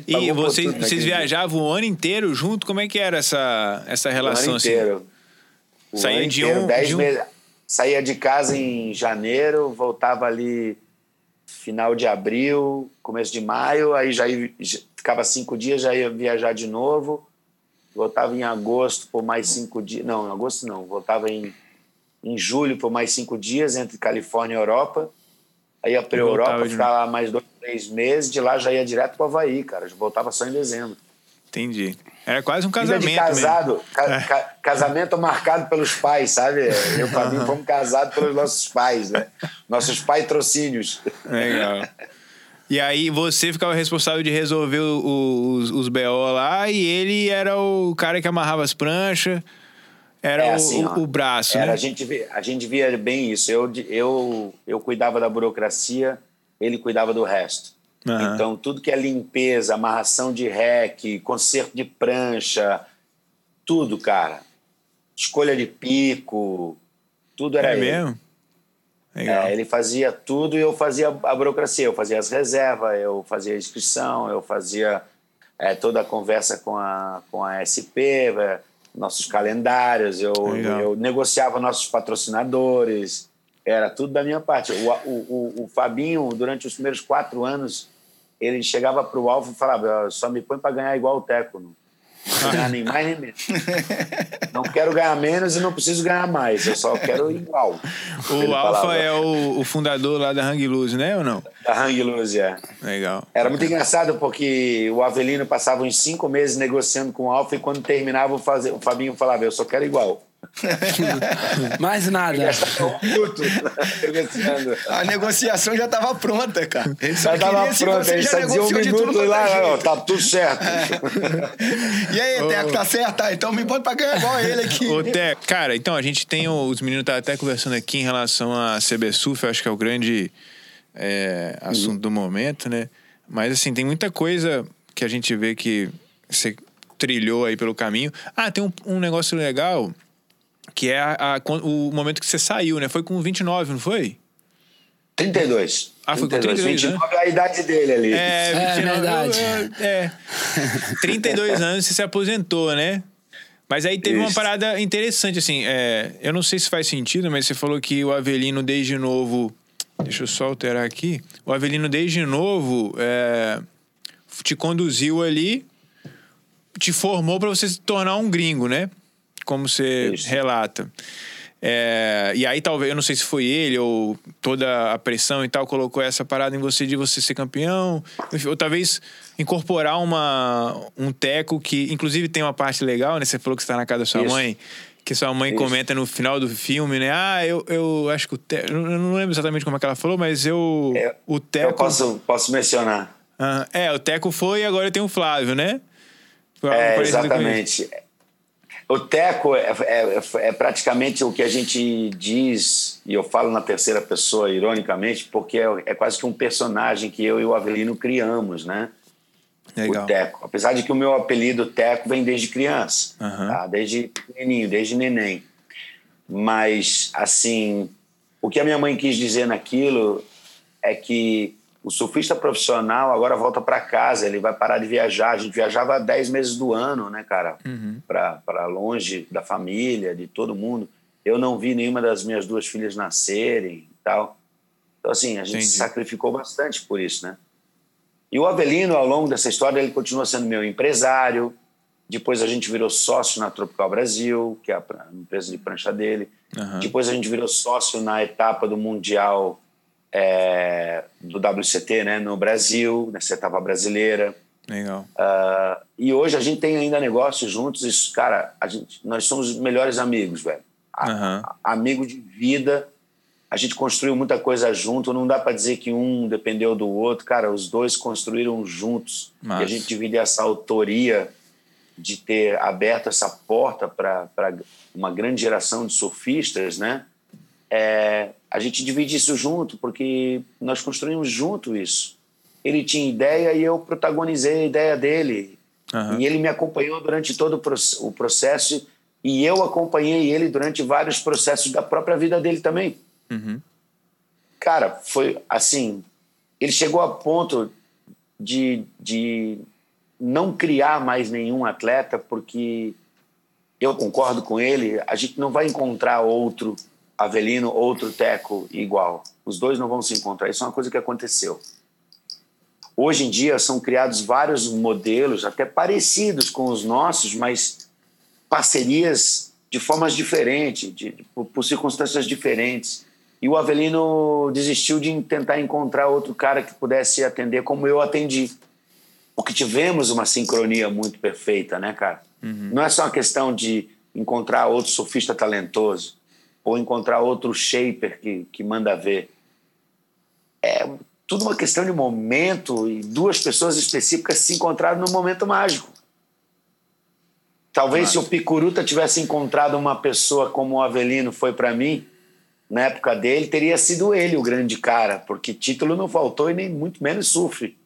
E vocês, vocês viajavam o ano inteiro junto? Como é que era essa, essa relação? O ano assim? inteiro. O Saía ano de inteiro, um... Dez de um... meses. Saía de casa em janeiro, voltava ali final de abril, começo de maio, aí já, ia, ficava cinco dias, já ia viajar de novo. Voltava em agosto por mais cinco dias. Não, em agosto não. Voltava em, em julho por mais cinco dias entre Califórnia e Europa. Aí ia para a Europa, ficava lá mais dois, três meses. De lá já ia direto para o Havaí, cara. Já voltava só em dezembro. Entendi. Era quase um casamento. Vida de casado. Ca é. ca casamento marcado pelos pais, sabe? Eu e o Fabinho fomos casados pelos nossos pais, né? Nossos patrocínios. Legal. E aí você ficava responsável de resolver os, os BO lá e ele era o cara que amarrava as pranchas. Era é assim, o, o, braço, era, né? A gente, via, a gente via bem isso. Eu, eu, eu cuidava da burocracia, ele cuidava do resto. Uhum. Então, tudo que é limpeza, amarração de rec, conserto de prancha, tudo, cara. Escolha de pico, tudo era é ele. mesmo? É, ele fazia tudo e eu fazia a burocracia. Eu fazia as reservas, eu fazia a inscrição, eu fazia é, toda a conversa com a, com a SP, nossos calendários, eu, eu negociava nossos patrocinadores, era tudo da minha parte. O, o, o, o Fabinho, durante os primeiros quatro anos, ele chegava para o Alfa e falava: só me põe para ganhar igual o Teco. Não não ganhar nem mais nem menos. Não quero ganhar menos e não preciso ganhar mais. Eu só quero igual. O Alfa é o, o, fundador lá da Hang Loose, né ou não? Da Hang Loose, é. Legal. Era muito engraçado porque o Avelino passava uns cinco meses negociando com o Alfa e quando terminava o Fabinho falava: Eu só quero igual. Mais nada. A negociação já estava pronta, cara. Ele já estava pronta, ele só dizia um minuto lá, ó, tá tudo certo. e aí, Teco, tá certo? Tá, então me bota pra ganhar igual ele aqui. Ô, Teco, cara, então a gente tem. Os meninos estavam até conversando aqui em relação a CBSUF, eu acho que é o grande é, assunto uhum. do momento, né? Mas assim, tem muita coisa que a gente vê que você trilhou aí pelo caminho. Ah, tem um, um negócio legal que é a, a, o momento que você saiu, né? Foi com 29, não foi? 32. Ah, foi 32, com 32, 29 né? é a idade dele ali. É, 29, é verdade. É, é. 32 anos você se aposentou, né? Mas aí teve Isso. uma parada interessante, assim. É, eu não sei se faz sentido, mas você falou que o Avelino, desde novo. Deixa eu só alterar aqui. O Avelino, desde novo, é, te conduziu ali, te formou para você se tornar um gringo, né? Como você Isso. relata. É, e aí talvez, eu não sei se foi ele ou toda a pressão e tal colocou essa parada em você de você ser campeão, ou talvez incorporar uma, um teco que, inclusive tem uma parte legal, né? Você falou que está na casa da sua Isso. mãe, que sua mãe Isso. comenta no final do filme, né? Ah, eu, eu acho que o teco, eu não lembro exatamente como é que ela falou, mas eu, é, o teco... Eu posso, posso mencionar. Uh, é, o teco foi e agora tem o Flávio, né? É, exatamente. O Teco é, é, é, praticamente o que a gente diz, e eu falo na terceira pessoa, ironicamente, porque é, é quase que um personagem que eu e o Avelino criamos, né? Legal. O Teco. Apesar de que o meu apelido Teco vem desde criança, uhum. tá? desde pequenininho, desde neném. Mas, assim, o que a minha mãe quis dizer naquilo é que o surfista profissional agora volta para casa, ele vai parar de viajar. A gente viajava 10 meses do ano, né, cara? Uhum. Para longe da família, de todo mundo. Eu não vi nenhuma das minhas duas filhas nascerem e tal. Então, assim, a gente Entendi. se sacrificou bastante por isso, né? E o Avelino, ao longo dessa história, ele continua sendo meu empresário. Depois a gente virou sócio na Tropical Brasil, que é a empresa de prancha dele. Uhum. Depois a gente virou sócio na etapa do Mundial é, do WCT né, no Brasil, nessa etapa brasileira. Legal. Uh, e hoje a gente tem ainda negócios juntos. Isso, cara, a gente, nós somos melhores amigos, velho. Uhum. amigo de vida. A gente construiu muita coisa junto. Não dá para dizer que um dependeu do outro. Cara, os dois construíram juntos. Nossa. E a gente divide essa autoria de ter aberto essa porta para uma grande geração de surfistas, né? É, a gente divide isso junto, porque nós construímos junto isso. Ele tinha ideia e eu protagonizei a ideia dele. Uhum. E ele me acompanhou durante todo o processo e eu acompanhei ele durante vários processos da própria vida dele também. Uhum. cara, foi assim. Ele chegou a ponto de, de não criar mais nenhum atleta, porque eu concordo com ele, a gente não vai encontrar outro Avelino, outro Teco igual. Os dois não vão se encontrar. Isso é uma coisa que aconteceu. Hoje em dia são criados vários modelos, até parecidos com os nossos, mas parcerias de formas diferentes, de, por, por circunstâncias diferentes. E o Avelino desistiu de tentar encontrar outro cara que pudesse atender como eu atendi. Porque tivemos uma sincronia muito perfeita, né, cara? Uhum. Não é só uma questão de encontrar outro surfista talentoso ou encontrar outro shaper que, que manda ver. É tudo uma questão de momento e duas pessoas específicas se encontraram num momento mágico. Talvez se o Picuruta tivesse encontrado uma pessoa como o Avelino foi para mim, na época dele, teria sido ele o grande cara, porque título não faltou e nem muito menos sofre.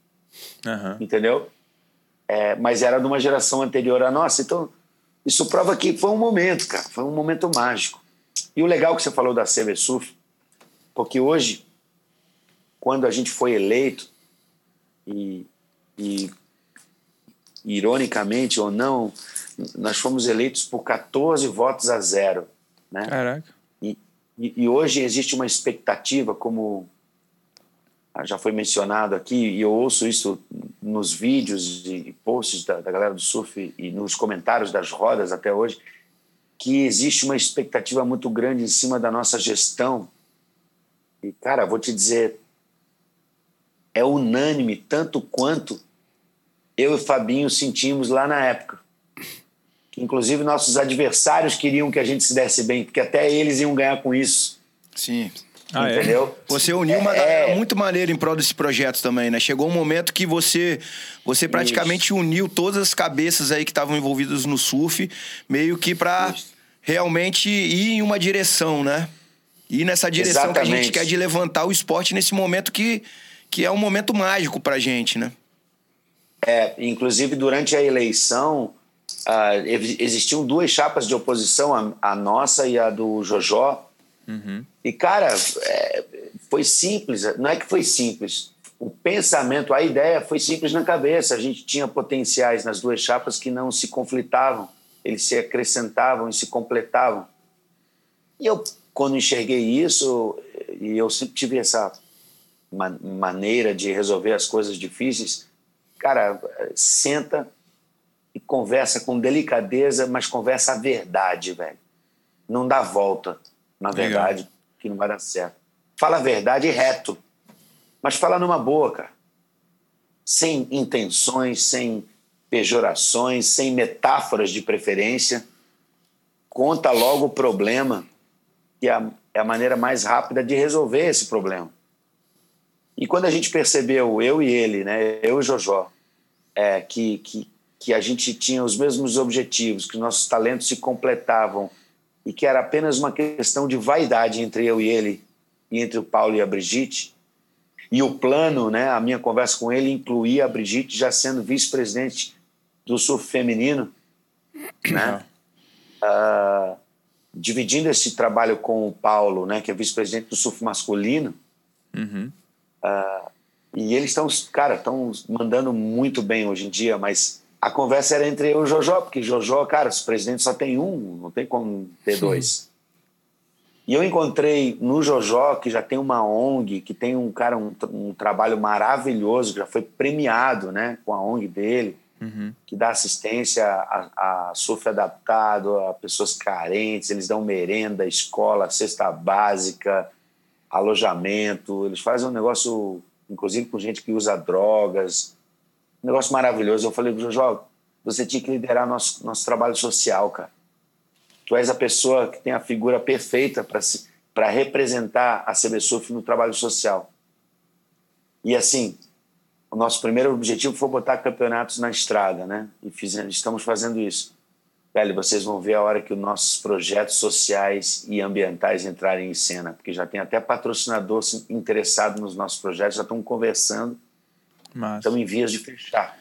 Uhum. Entendeu? É, mas era de uma geração anterior à nossa. Então, isso prova que foi um momento, cara. Foi um momento mágico. E o legal que você falou da CB Surf, porque hoje quando a gente foi eleito, e, e ironicamente ou não, nós fomos eleitos por 14 votos a zero. Né? Caraca. E, e, e hoje existe uma expectativa, como já foi mencionado aqui, e eu ouço isso nos vídeos e posts da, da, galera do surf e nos comentários das rodas até hoje, que existe uma expectativa muito grande em cima da nossa gestão. E, cara, vou te dizer, é unânime, tanto quanto eu e Fabinho sentimos lá na época. Que, inclusive, nossos adversários queriam que a gente se desse bem, porque até eles iam ganhar com isso. Sim. Ah, é? Entendeu? É. Você uniu uma galera é... muito maneira em prol desse projeto também, né? Chegou um momento que você você praticamente Isso. uniu todas as cabeças aí que estavam envolvidas no surf, meio que para realmente ir em uma direção, né? E nessa direção Exatamente. que a gente quer de levantar o esporte nesse momento que que é um momento mágico para a gente, né? É, inclusive durante a eleição uh, existiam duas chapas de oposição, a, a, nossa e a do Jojó. Uhum. E cara, é, foi simples. Não é que foi simples. O pensamento, a ideia foi simples na cabeça. A gente tinha potenciais nas duas chapas que não se conflitavam, eles se acrescentavam e se completavam. E eu, quando enxerguei isso, e eu sempre tive essa maneira de resolver as coisas difíceis, cara, senta e conversa com delicadeza, mas conversa a verdade, velho. Não dá volta, na verdade, Legal. que não vai dar certo. Fala a verdade reto, mas fala numa boa, cara. Sem intenções, sem pejorações, sem metáforas de preferência. Conta logo o problema, que é a, é a maneira mais rápida de resolver esse problema. E quando a gente percebeu, eu e ele, né, eu e Jojó, é, que, que, que a gente tinha os mesmos objetivos, que nossos talentos se completavam e que era apenas uma questão de vaidade entre eu e ele, e entre o Paulo e a Brigitte, e o plano, né, a minha conversa com ele incluía a Brigitte já sendo vice-presidente do surf feminino, né? Uh, dividindo esse trabalho com o Paulo, né, que é vice-presidente do surf masculino. Uhum. Uh, e eles estão, cara, estão mandando muito bem hoje em dia, mas a conversa era entre eu e o Jojó, porque Jojó, cara, se o presidente só tem um, não tem como ter dois. E eu encontrei no Jojó, que já tem uma ONG, que tem um cara, um, um trabalho maravilhoso, que já foi premiado né, com a ONG dele, uhum. que dá assistência a, a adaptado, a pessoas carentes, eles dão merenda, escola, cesta básica, alojamento, eles fazem um negócio, inclusive com gente que usa drogas, um negócio maravilhoso. Eu falei Jojo, você tinha que liderar nosso, nosso trabalho social, cara. Tu és a pessoa que tem a figura perfeita para representar a CB Surf no trabalho social. E assim, o nosso primeiro objetivo foi botar campeonatos na estrada, né? E fizemos, estamos fazendo isso velho, vocês vão ver a hora que os nossos projetos sociais e ambientais entrarem em cena, porque já tem até patrocinador interessado nos nossos projetos, já estão conversando, Massa. estão em vias de fechar.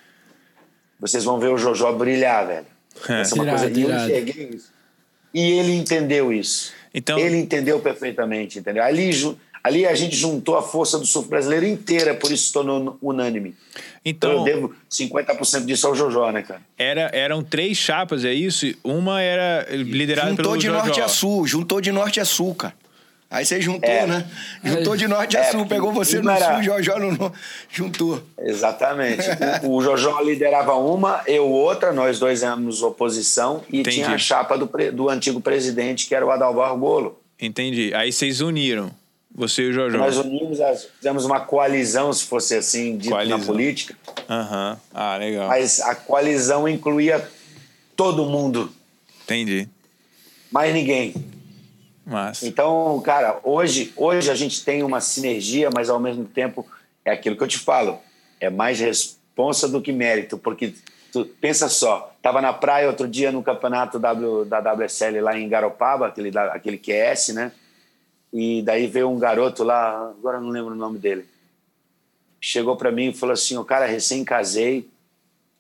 Vocês vão ver o Jojó brilhar, velho. É. Essa é uma coisa que eu enxerguei isso. E ele entendeu isso. Então... Ele entendeu perfeitamente, entendeu? Ali, Ali a gente juntou a força do surf brasileiro inteira, por isso se tornou unânime. Então, então eu devo 50% disso ao Jojó, né, cara? Era, eram três chapas, é isso? Uma era liderada juntou pelo de Jojó. norte a sul, juntou de norte a sul, cara. Aí você juntou, é. né? Juntou de norte a é, sul, pegou você no era... sul, Jojó no norte, juntou. Exatamente. o, o Jojó liderava uma, eu outra, nós dois éramos oposição e Entendi. tinha a chapa do, do antigo presidente, que era o Adalvar Golo. Entendi. Aí vocês uniram. Você e o Jojó. Nós unimos, fizemos uma coalizão, se fosse assim, dito coalizão. na política. Aham. Uhum. Ah, legal. Mas a coalizão incluía todo mundo. Entendi. Mais ninguém. Mas... Então, cara, hoje, hoje a gente tem uma sinergia, mas ao mesmo tempo é aquilo que eu te falo. É mais responsa do que mérito, porque tu pensa só, tava na praia outro dia no campeonato w, da WSL lá em Garopaba, aquele, aquele QS, né? E daí veio um garoto lá, agora não lembro o nome dele. Chegou para mim e falou assim: "O cara recém casei,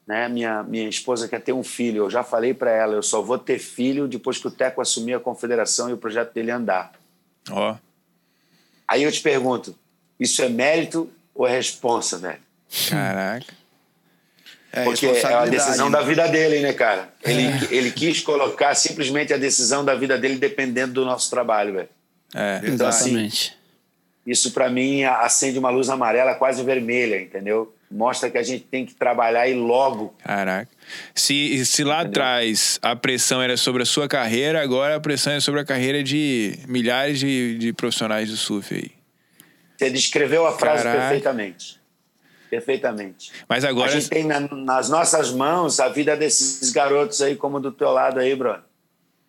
né? Minha minha esposa quer ter um filho. Eu já falei para ela, eu só vou ter filho depois que o Teco assumir a confederação e o projeto dele andar." Ó. Oh. Aí eu te pergunto, isso é mérito ou é responsa, velho? Caraca. É Porque é a decisão né? da vida dele, né, cara? Ele, é. ele quis colocar simplesmente a decisão da vida dele dependendo do nosso trabalho, velho. É, então, assim, exatamente. Assim, isso para mim acende uma luz amarela quase vermelha, entendeu? Mostra que a gente tem que trabalhar e logo. Caraca. Se, se lá atrás a pressão era sobre a sua carreira, agora a pressão é sobre a carreira de milhares de, de profissionais do surf aí. Você descreveu a frase Caraca. perfeitamente. Perfeitamente. Mas agora. A gente tem na, nas nossas mãos a vida desses garotos aí, como do teu lado aí, brother.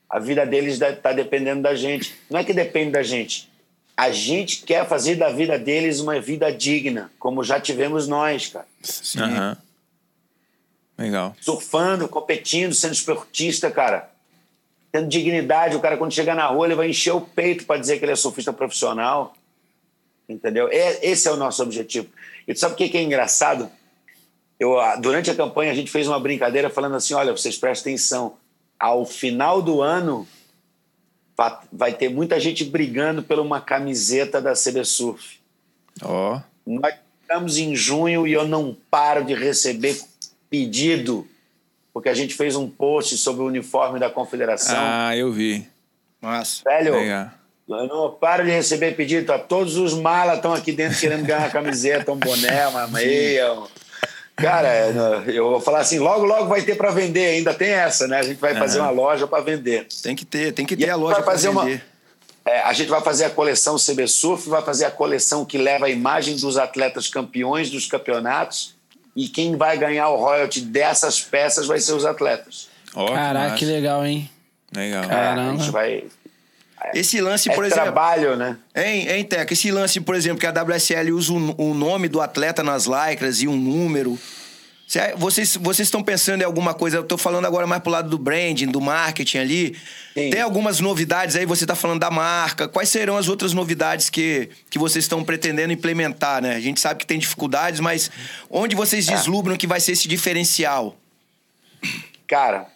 A vida deles está dependendo da gente. Não é que depende da gente. A gente quer fazer da vida deles uma vida digna, como já tivemos nós, cara. Sim. Uhum. Legal. Surfando, competindo, sendo esportista, cara. Tendo dignidade. O cara, quando chegar na rua, ele vai encher o peito para dizer que ele é surfista profissional. Entendeu? É, esse é o nosso objetivo. E tu sabe o que é engraçado? Eu, durante a campanha, a gente fez uma brincadeira falando assim: olha, vocês prestem atenção ao final do ano vai ter muita gente brigando por uma camiseta da CB Surf. Ó. Oh. Nós estamos em junho e eu não paro de receber pedido, porque a gente fez um post sobre o uniforme da confederação. Ah, eu vi. Nossa. Velho, Legal. eu não paro de receber pedido. Todos os malas estão aqui dentro querendo ganhar uma camiseta, um boné, uma meia. Cara, eu vou falar assim, logo, logo vai ter para vender, ainda tem essa, né? A gente vai uhum. fazer uma loja para vender. Tem que ter, tem que ter a, a loja para vender. Uma, é, a gente vai fazer a coleção CB Surf, vai fazer a coleção que leva a imagem dos atletas campeões dos campeonatos e quem vai ganhar o royalty dessas peças vai ser os atletas. Oh, Caraca, que legal, hein? Legal. Caramba. É, a gente vai esse lance, por é exemplo. trabalho, né? Hein, hein, Teca? Esse lance, por exemplo, que a WSL usa o, o nome do atleta nas lycras e um número. Vocês, vocês estão pensando em alguma coisa? Eu estou falando agora mais pro lado do branding, do marketing ali. Sim. Tem algumas novidades aí, você está falando da marca. Quais serão as outras novidades que, que vocês estão pretendendo implementar, né? A gente sabe que tem dificuldades, mas onde vocês é. que vai ser esse diferencial? Cara,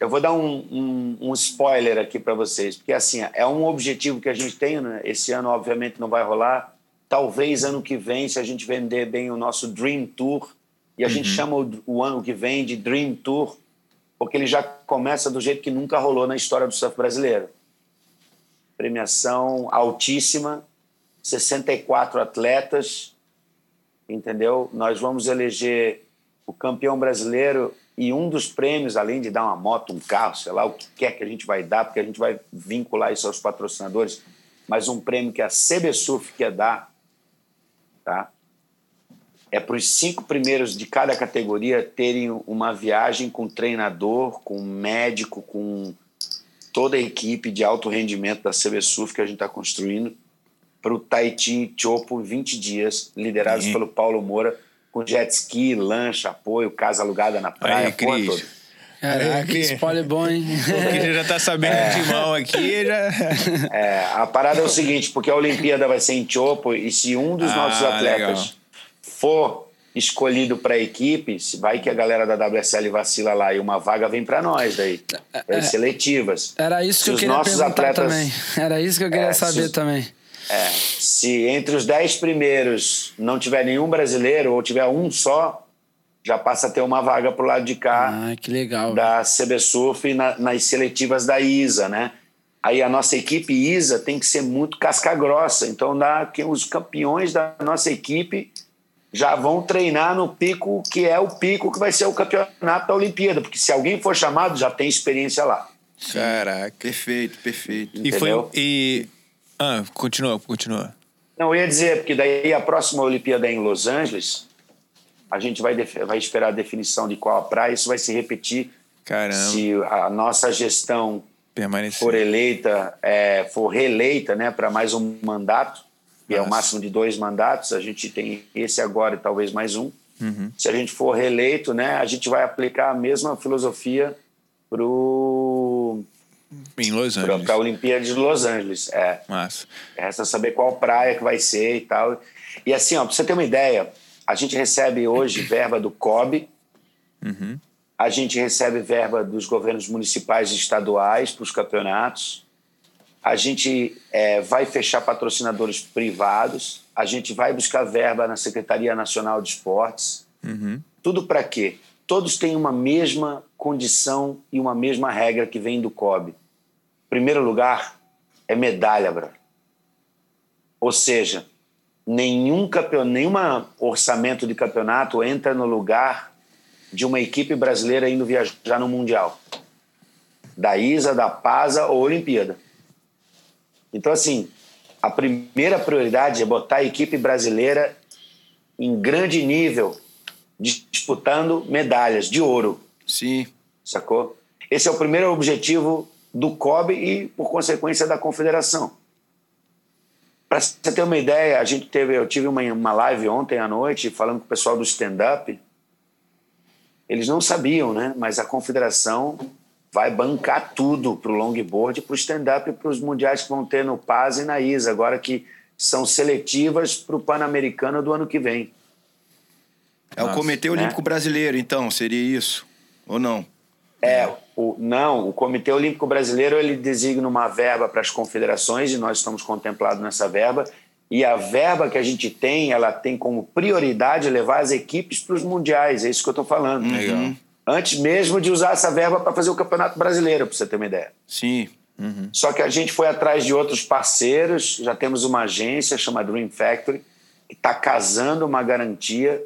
eu vou dar um, um, um spoiler aqui para vocês, porque assim, é um objetivo que a gente tem, né? esse ano obviamente não vai rolar, talvez ano que vem, se a gente vender bem o nosso Dream Tour, e a uhum. gente chama o, o, ano que vem de Dream Tour, porque ele já começa do jeito que nunca rolou na história do surf brasileiro. Premiação altíssima, 64 atletas, entendeu? Nós vamos eleger o campeão brasileiro e um dos prêmios, além de dar uma moto, um carro, sei lá, o que quer que a gente vai dar, porque a gente vai vincular isso aos patrocinadores, mas um prêmio que a CB Surf quer dar, tá? É para os cinco primeiros de cada categoria terem uma viagem com treinador, com médico, com toda a equipe de alto rendimento da CB Surf que a gente está construindo para o Tahiti Chopo 20 dias, liderados uhum. pelo Paulo Moura, com jet ski, lancha, apoio, casa alugada na praia, Aí, Cris. Caraca, que spoiler bom, hein? O Cris já tá sabendo é. de mão aqui. Já... É, a parada é o seguinte, porque a Olimpíada vai ser em Chopo e se um dos ah, nossos atletas legal. for escolhido para a equipe, vai que a galera da WSL vacila lá e uma vaga vem para nós daí, é, seletivas. Era isso que se eu queria perguntar atletas, também. Era isso que eu queria é, saber se, também. É, se entre os dez primeiros não tiver nenhum brasileiro ou tiver um só, já passa a ter uma vaga pro lado de cá. Ah, que legal. Da CB Surf na, nas seletivas da ISA, né? Aí a nossa equipe ISA tem que ser muito casca grossa. Então dá que os campeões da nossa equipe já vão treinar no pico que é o pico que vai ser o campeonato da Olimpíada, porque se alguém for chamado já tem experiência lá. Caraca, perfeito, perfeito. E foi e ah, continua, continua. Não, eu ia dizer porque daí a próxima Olimpíada é em Los Angeles. A gente vai, vai esperar a definição de qual a praia, isso vai se repetir Caramba. se a nossa gestão Permanecer. for eleita, é, for reeleita né, para mais um mandato, que é o máximo de dois mandatos, a gente tem esse agora e talvez mais um. Uhum. Se a gente for reeleito, né, a gente vai aplicar a mesma filosofia para em Los Angeles. Para a Olimpíada de Los Angeles. É. Massa. Resta saber qual praia que vai ser e tal. E assim, ó, para você ter uma ideia, a gente recebe hoje verba do COB, uhum. a gente recebe verba dos governos municipais e estaduais para os campeonatos, a gente é, vai fechar patrocinadores privados, a gente vai buscar verba na Secretaria Nacional de Esportes. Uhum. Tudo para quê? Todos têm uma mesma condição e uma mesma regra que vem do COB. Primeiro lugar é medalha, bro. Ou seja, nenhum campeonato, nenhuma orçamento de campeonato entra no lugar de uma equipe brasileira indo viajar no Mundial. Da ISA, da PASA ou Olimpíada. Então, assim, a primeira prioridade é botar a equipe brasileira em grande nível, disputando medalhas de ouro. Sim. Sacou? Esse é o primeiro objetivo do COB e, por consequência, da confederação. Para você ter uma ideia, a gente teve, eu tive uma, uma live ontem à noite falando com o pessoal do stand-up. Eles não sabiam, né? Mas a confederação vai bancar tudo para o longboard, para o stand-up e para os mundiais que vão ter no PAS e na ISA, agora que são seletivas para o Pan-Americano do ano que vem. É Nossa, o Comitê Olímpico né? Brasileiro, então, seria isso? Ou não? É, o, não, o Comitê Olímpico Brasileiro ele designa uma verba para as confederações e nós estamos contemplados nessa verba. E a verba que a gente tem, ela tem como prioridade levar as equipes para os mundiais. É isso que eu estou falando. Legal. Antes mesmo de usar essa verba para fazer o Campeonato Brasileiro, para você ter uma ideia. Sim. Uhum. Só que a gente foi atrás de outros parceiros, já temos uma agência chamada Dream Factory, que está casando uma garantia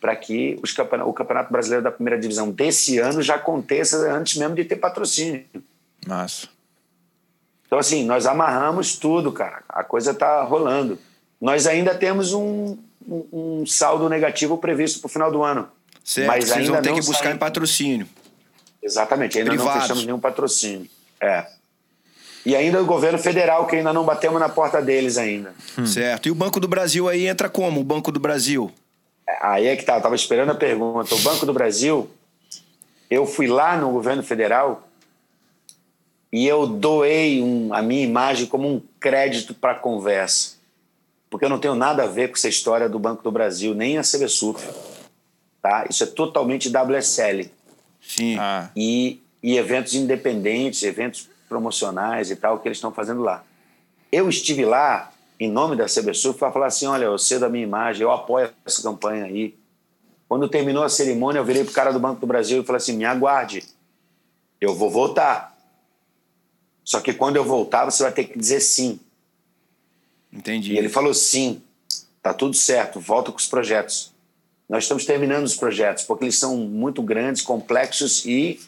para que os campeonato, o Campeonato Brasileiro da Primeira Divisão desse ano já aconteça antes mesmo de ter patrocínio. Massa. Então, assim, nós amarramos tudo, cara. A coisa está rolando. Nós ainda temos um, um, um saldo negativo previsto para o final do ano. Certo, mas vocês ainda vão ter que buscar em patrocínio. Exatamente, ainda Privados. não fechamos nenhum patrocínio. É. E ainda o governo federal, que ainda não batemos na porta deles ainda. Hum. Certo. E o Banco do Brasil aí entra como? O Banco do Brasil? Aí é que tá, eu tava esperando a pergunta. O Banco do Brasil, eu fui lá no governo federal e eu doei um, a minha imagem como um crédito para a conversa. Porque eu não tenho nada a ver com essa história do Banco do Brasil, nem a CBSUF. Tá? Isso é totalmente WSL. Sim. Ah. E, e eventos independentes, eventos promocionais e tal, que eles estão fazendo lá. Eu estive lá em nome da CBSUF, para falar assim: olha, eu sei da minha imagem, eu apoio essa campanha aí. Quando terminou a cerimônia, eu virei para o cara do Banco do Brasil e falei assim: me aguarde, eu vou voltar. Só que quando eu voltar, você vai ter que dizer sim. Entendi. E ele falou sim, tá tudo certo, volta com os projetos. Nós estamos terminando os projetos, porque eles são muito grandes, complexos e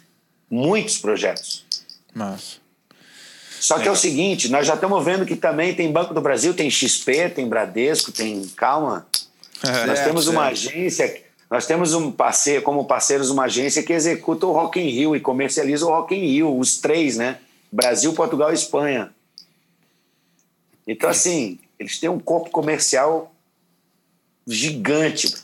muitos projetos. Massa. Só que é. é o seguinte, nós já estamos vendo que também tem Banco do Brasil, tem XP, tem Bradesco, tem calma. É, nós temos uma agência, nós temos um parceiro, como parceiros uma agência que executa o Rock in Rio e comercializa o Rock in Rio, os três, né? Brasil, Portugal e Espanha. Então assim, eles têm um corpo comercial gigante.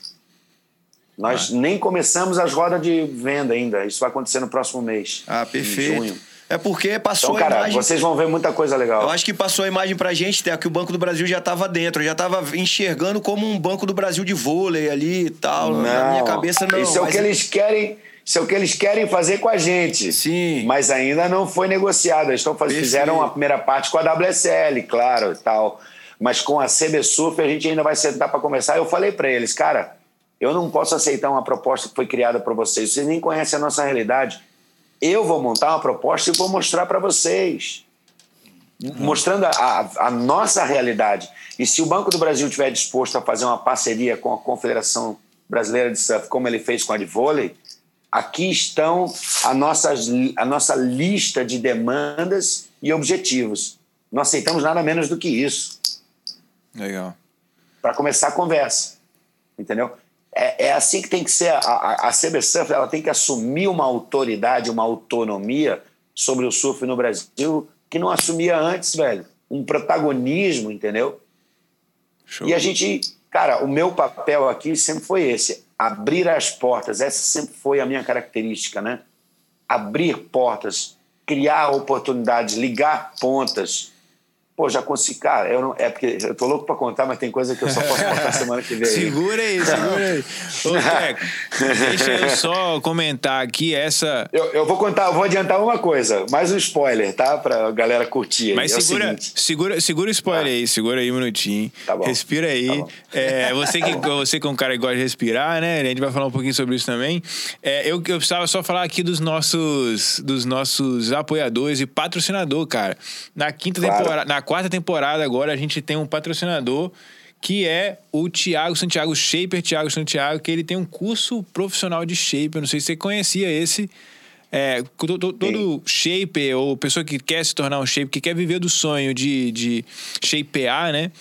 Nós ah. nem começamos as rodas de venda ainda. Isso vai acontecer no próximo mês. Ah, perfeito. Em junho. É porque passou então, cara, a imagem. Vocês vão ver muita coisa legal. Eu acho que passou a imagem pra gente, até que o Banco do Brasil já tava dentro, já tava enxergando como um Banco do Brasil de vôlei ali e tal. Não, Na minha cabeça, não. Isso é o que eles querem. Isso é o que eles querem fazer com a gente. Sim. Mas ainda não foi negociado. Eles estão fazendo, fizeram a primeira parte com a WSL, claro, tal. Mas com a CB Surf a gente ainda vai sentar para conversar. Eu falei para eles, cara, eu não posso aceitar uma proposta que foi criada para vocês. Vocês nem conhecem a nossa realidade. Eu vou montar uma proposta e vou mostrar para vocês. Uhum. Mostrando a, a, a, nossa realidade. E se o Banco do Brasil estiver disposto a fazer uma parceria com a Confederação Brasileira de Surf, como ele fez com a de vôlei, aqui estão a nossa, a nossa lista de demandas e objetivos. Não aceitamos nada menos do que isso. Legal. Para começar a conversa. Entendeu? É, é, assim que tem que ser. A, a, a CB Surf ela tem que assumir uma autoridade, uma autonomia sobre o surf no Brasil que não assumia antes, velho. Um protagonismo, entendeu? Show. E a gente, cara, o meu papel aqui sempre foi esse: abrir as portas. Essa sempre foi a minha característica, né? Abrir portas, criar oportunidades, ligar pontas Pô, já consegui. Cara, eu não, é porque eu tô louco pra contar, mas tem coisa que eu só posso contar semana que vem. segura aí, segura aí. Ô, Teco, deixa eu só comentar aqui essa. Eu, eu, vou contar, eu vou adiantar uma coisa, mais um spoiler, tá? Pra galera curtir. Mas é segura, segura, segura o spoiler ah. aí, segura aí um minutinho. Tá bom. Respira aí. Tá é, você, que, você que é um cara que gosta de respirar, né? A gente vai falar um pouquinho sobre isso também. É, eu, eu precisava só falar aqui dos nossos, dos nossos apoiadores e patrocinador, cara. Na quinta claro. temporada. Na quarta temporada agora a gente tem um patrocinador que é o Tiago Santiago, Shaper Tiago Santiago, que ele tem um curso profissional de shaper. Não sei se você conhecia esse. É, todo, todo shaper ou pessoa que quer se tornar um shaper, que quer viver do sonho de, de shapear, né?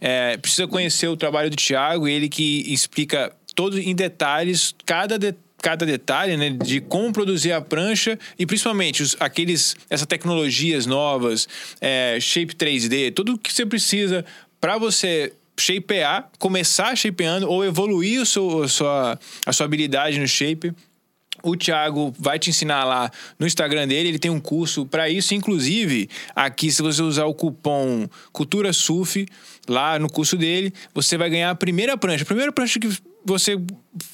É, precisa conhecer o trabalho do Tiago, ele que explica todo em detalhes cada detalhe cada detalhe, né, de como produzir a prancha e principalmente os, aqueles, essas tecnologias novas, é, shape 3D, tudo que você precisa para você shapear, começar shapeando ou evoluir o seu, a, sua, a sua habilidade no shape. O Thiago vai te ensinar lá no Instagram dele, ele tem um curso para isso. Inclusive, aqui, se você usar o cupom Cultura Surf, lá no curso dele, você vai ganhar a primeira prancha. A primeira prancha que você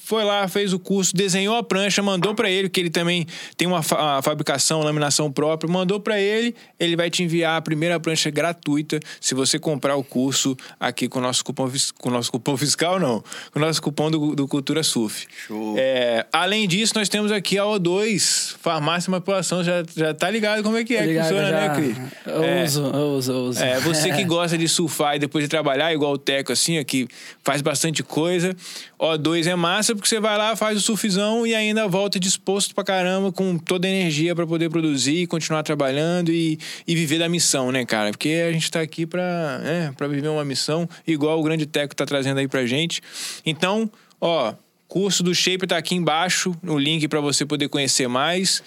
foi lá, fez o curso, desenhou a prancha, mandou para ele, que ele também tem uma, fa fabricação, laminação própria, mandou para ele, ele vai te enviar a primeira prancha gratuita se você comprar o curso aqui com o nosso cupom, com o nosso cupom fiscal, não, com o nosso cupom do, do Cultura Surf. Show. É, além disso, nós temos aqui a O2, Farmácia e Manipulação, já, já tá ligado como é que é que funciona, né, já. né, Cris? Eu é, uso, eu uso, eu uso. É, você que gosta de surfar e depois de trabalhar, igual o Teco, assim, aqui faz bastante coisa, O2 é massa porque você vai lá, faz o surfzão e ainda volta disposto pra caramba, com toda a energia para poder produzir, continuar trabalhando e, e viver da missão, né, cara? Porque a gente tá aqui pra, né, pra viver uma missão, igual o grande Teco tá trazendo aí pra gente. Então, ó, curso do Shape tá aqui embaixo, o link para você poder conhecer mais.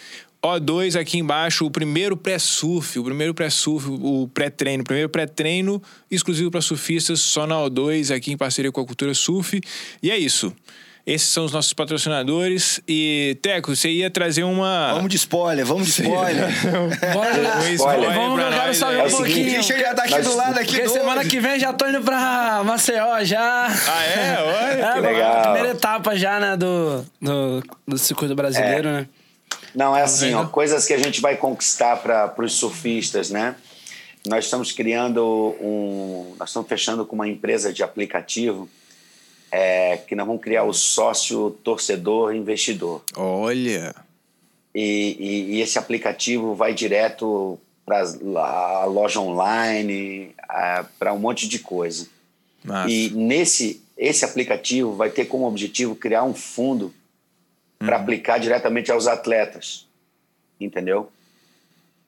O2 aqui embaixo, o primeiro pré-surf, o primeiro pré-surf, o pré-treino, o primeiro pré-treino exclusivo para surfistas, só na O2, aqui em parceria com a Cultura Surf. E é isso. Esses são os nossos patrocinadores. E, Teco, você ia trazer uma. Vamos de spoiler, vamos de spoiler. Bora lá. Um spoiler. Vamos, eu quero saber um pouquinho. Deixa eu já tá aqui do lado aqui. Porque semana que vem já tô indo pra Maceió já. Ah, é? Olha, é, legal. Primeira etapa já, né, do, do, do circuito brasileiro, é. né? Não, é assim, ó, coisas que a gente vai conquistar para os surfistas, né? Nós estamos criando um. Nós estamos fechando com uma empresa de aplicativo é, que nós vamos criar o sócio torcedor investidor. Olha! E, e, e esse aplicativo vai direto para a loja online, para um monte de coisa. Massa. E nesse esse aplicativo vai ter como objetivo criar um fundo para uhum. aplicar diretamente aos atletas. Entendeu?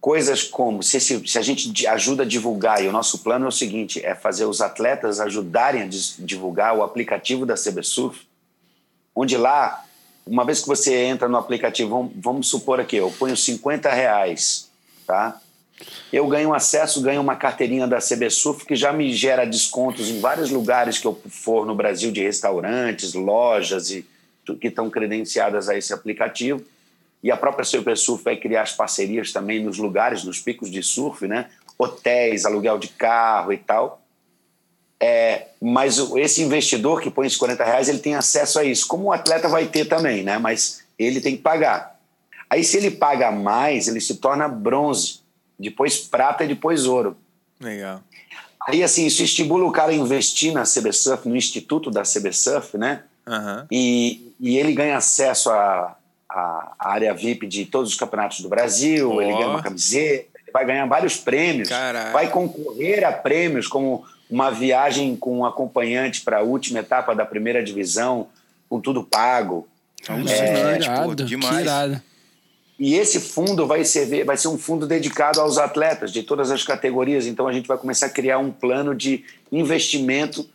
Coisas como, se, se, se, a gente ajuda a divulgar, e o nosso plano é o seguinte, é fazer os atletas ajudarem a divulgar o aplicativo da CBSurf, onde lá, uma vez que você entra no aplicativo, vamos, vamos supor aqui, eu ponho 50 reais, tá? Eu ganho acesso, ganho uma carteirinha da CBSurf que já me gera descontos em vários lugares que eu for no Brasil de restaurantes, lojas e que estão credenciadas a esse aplicativo. E a própria Super Surf vai criar as parcerias também nos lugares, nos picos de surf, né? Hotéis, aluguel de carro e tal. É, mas esse investidor que põe esses 40 reais, ele tem acesso a isso. Como o atleta vai ter também, né? Mas ele tem que pagar. Aí, se ele paga mais, ele se torna bronze, depois prata e depois ouro. Legal. Aí, assim, isso estimula o cara a investir na CB Surf, no instituto da CB Surf, né? Aham. E, e ele ganha acesso à, à área VIP de todos os campeonatos do Brasil, Ó. ele ganha uma camiseta, ele vai ganhar vários prêmios, Caraca. vai concorrer a prêmios como uma viagem com um acompanhante para a última etapa da primeira divisão, com tudo pago. Alucinante, pô, irado, que demais. E esse fundo vai ser, vai ser um fundo dedicado aos atletas de todas as categorias. Então a gente vai começar a criar um plano de investimento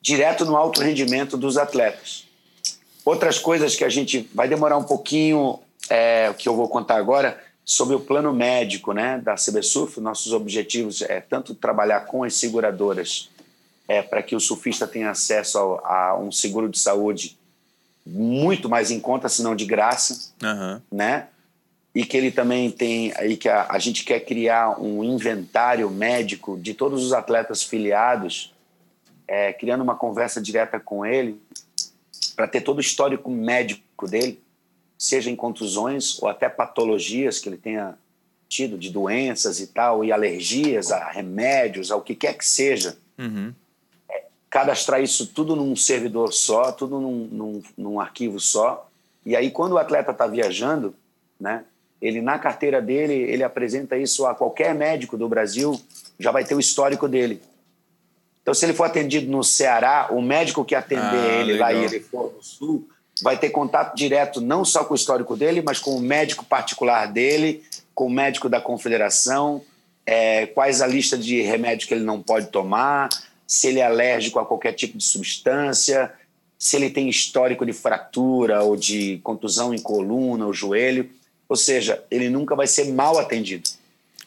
direto no alto rendimento dos atletas. Outras coisas que a gente vai demorar um pouquinho, é, que eu vou contar agora, sobre o plano médico né, da CBSurf. Nossos objetivos é tanto trabalhar com as seguradoras é, para que o surfista tenha acesso ao- a um seguro de saúde muito mais em conta, se não de graça Aham. né? E que ele também tem aí que a, a gente quer criar um inventário médico de todos os atletas filiados, é, criando uma conversa direta com ele para ter todo o histórico médico dele, seja em contusões ou até patologias que ele tenha tido de doenças e tal e alergias a remédios, ao que quer que seja Uhum. cadastrar isso tudo num servidor só, tudo num, num, num arquivo só. E aí, quando o atleta está viajando, né, ele na carteira dele, ele apresenta isso a qualquer médico do Brasil, já vai ter o histórico dele. Então, se ele for atendido no Ceará, o médico que atender Ah, ele lá e legal. ele for no Sul, vai ter contato direto não só com o histórico dele, mas com o médico particular dele, com o médico da confederação, é, quais a lista de remédios que ele não pode tomar, se ele é alérgico a qualquer tipo de substância, se ele tem histórico de fratura ou de contusão em coluna ou joelho. Ou seja, ele nunca vai ser mal atendido.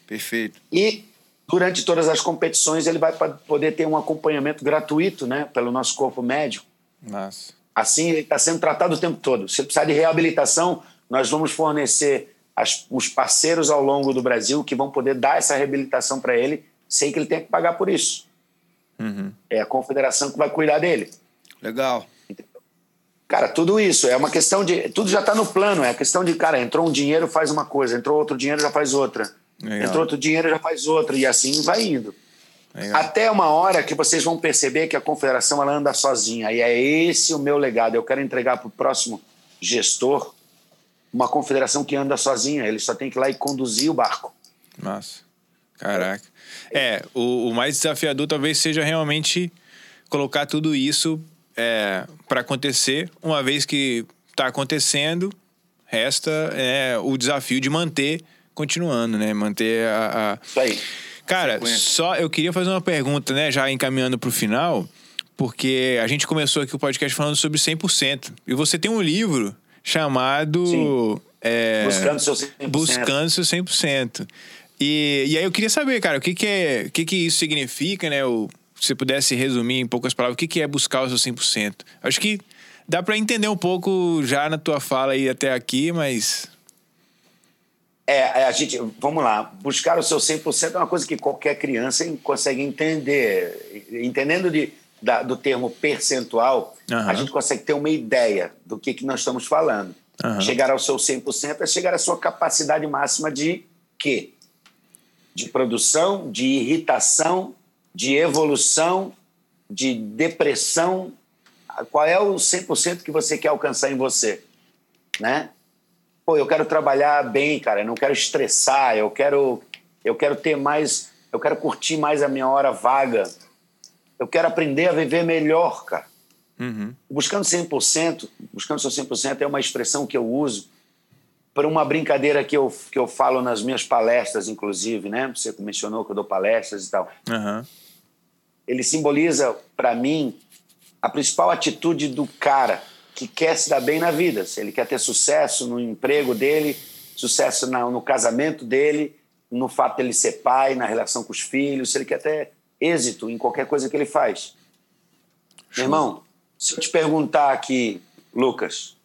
Perfeito. E durante todas as competições ele vai poder ter um acompanhamento gratuito né, pelo nosso corpo médico. Massa. Assim, ele está sendo tratado o tempo todo. Se ele precisar de reabilitação, nós vamos fornecer as- os parceiros ao longo do Brasil que vão poder dar essa reabilitação para ele sem que ele tenha que pagar por isso. Uhum. É a confederação que vai cuidar dele. Legal. Cara, tudo isso é uma questão de. Tudo já está no plano. É a questão de, cara, entrou um dinheiro, faz uma coisa, entrou outro dinheiro, já faz outra. Legal. Entrou outro dinheiro, já faz outra. E assim vai indo. Legal. Até uma hora que vocês vão perceber que a confederação ela anda sozinha. E é esse o meu legado. Eu quero entregar para o próximo gestor uma confederação que anda sozinha. Ele só tem que ir lá e conduzir o barco. Massa. Caraca. É, o, o mais desafiador talvez seja realmente colocar tudo isso é, para acontecer, uma vez que está acontecendo, resta é, o desafio de manter continuando, né? Manter a- a, Isso aí. Cara, só eu queria fazer uma pergunta, né, já encaminhando pro final, porque a gente começou aqui o podcast falando sobre 100%. E você tem um livro chamado Sim. é, Buscando seu 100%. Buscando seu 100%. E, e aí eu queria saber, cara, o que que, é, o que, que isso significa, né? O, se você pudesse resumir em poucas palavras, o que, que é buscar o seu 100%? Acho que dá pra entender um pouco já na tua fala aí até aqui, mas... É, é, a gente, vamos lá, buscar o seu 100% é uma coisa que qualquer criança consegue entender. Entendendo de, da- do termo percentual, Aham. a gente consegue ter uma ideia do que, que nós estamos falando. Aham. Chegar ao seu 100% é chegar à sua capacidade máxima de quê? De produção, de irritação, de evolução, de depressão. Qual é o 100% que você quer alcançar em você? Né? Pô, eu quero trabalhar bem, cara, eu não quero estressar, eu quero, eu quero ter mais, eu quero curtir mais a minha hora vaga, eu quero aprender a viver melhor, cara. Uhum. Buscando 100%, buscando seu 100% é uma expressão que eu uso para uma brincadeira que eu, que eu falo nas minhas palestras, inclusive, né? Você mencionou que eu dou palestras e tal. Aham. Ele simboliza, para mim, a principal atitude do cara que quer se dar bem na vida. Se ele quer ter sucesso no emprego dele, sucesso no casamento dele, no fato dele ser pai, na relação com os filhos, se ele quer ter êxito em qualquer coisa que ele faz. Meu irmão, se eu te perguntar aqui, Lucas,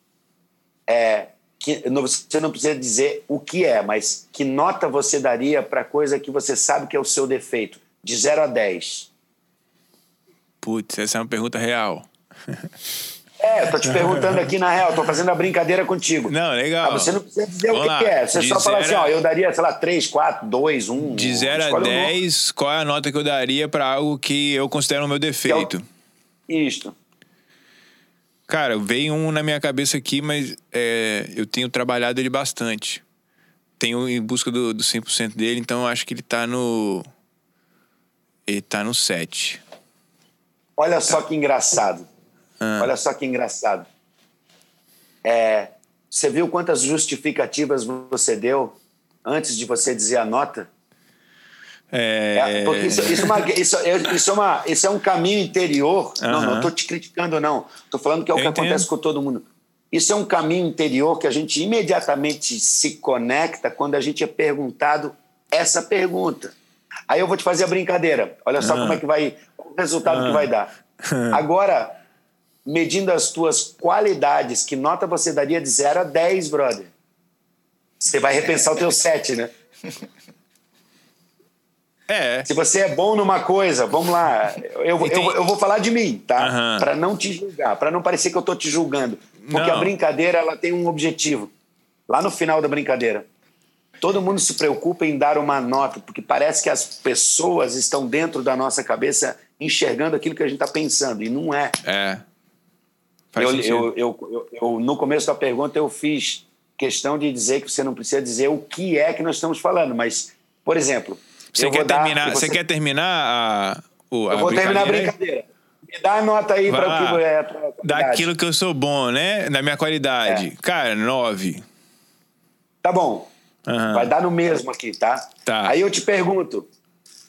é, que, você não precisa dizer o que é, mas que nota você daria para coisa que você sabe que é o seu defeito? De 0 a 10. Putz, essa é uma pergunta real. É, eu tô te perguntando aqui na real, tô fazendo a brincadeira contigo. Não, legal. Ah, você não precisa dizer Vamos o que, lá. que é. Você De só fala assim, zero ó, eu daria, sei lá, 3, 4, 2, 1. De 0 a 10, qual é a nota que eu daria pra algo que eu considero o meu defeito? Isto. Cara, veio um na minha cabeça aqui, mas é, eu tenho trabalhado ele bastante. Tenho em busca do, do 100% dele, então eu acho que ele tá no. Ele tá no 7. Olha só que engraçado. Ah. Olha só que engraçado. É, você viu quantas justificativas você deu antes de você dizer a nota? É, É, porque isso, isso, é uma- isso isso é uma- isso é um caminho interior. Não, não estou te criticando, não. Estou falando que é o Eu que entendo. acontece com todo mundo. Isso é um caminho interior que a gente imediatamente se conecta quando a gente é perguntado essa pergunta. Aí eu vou te fazer a brincadeira. Olha só Ah. como é que vai, o resultado que vai dar. Agora, medindo as tuas qualidades, que nota você daria de 0 a 10, brother? Você vai repensar o teu 7, né? é. Se você é bom numa coisa, vamos lá. Eu, tem- eu, eu vou falar de mim, tá? Aham. Para não te julgar, para não parecer que eu tô te julgando. Porque Não. a brincadeira ela tem um objetivo. Lá no final da brincadeira, todo mundo se preocupa em dar uma nota, porque parece que as pessoas estão dentro da nossa cabeça enxergando aquilo que a gente está pensando, e não é. É. Eu, eu, eu, eu- no começo da pergunta, eu fiz questão de dizer que você não precisa dizer o que é que nós estamos falando, mas, por exemplo. Você quer, dar- terminar, você- você quer terminar a, o, Eu vou terminar a brincadeira? Me dá a nota aí para o que é. Pra. Daquilo que eu sou bom, né? Da minha qualidade. É. Cara, 9. Tá bom. Aham. Vai dar no mesmo aqui, tá? Tá. Aí eu te pergunto: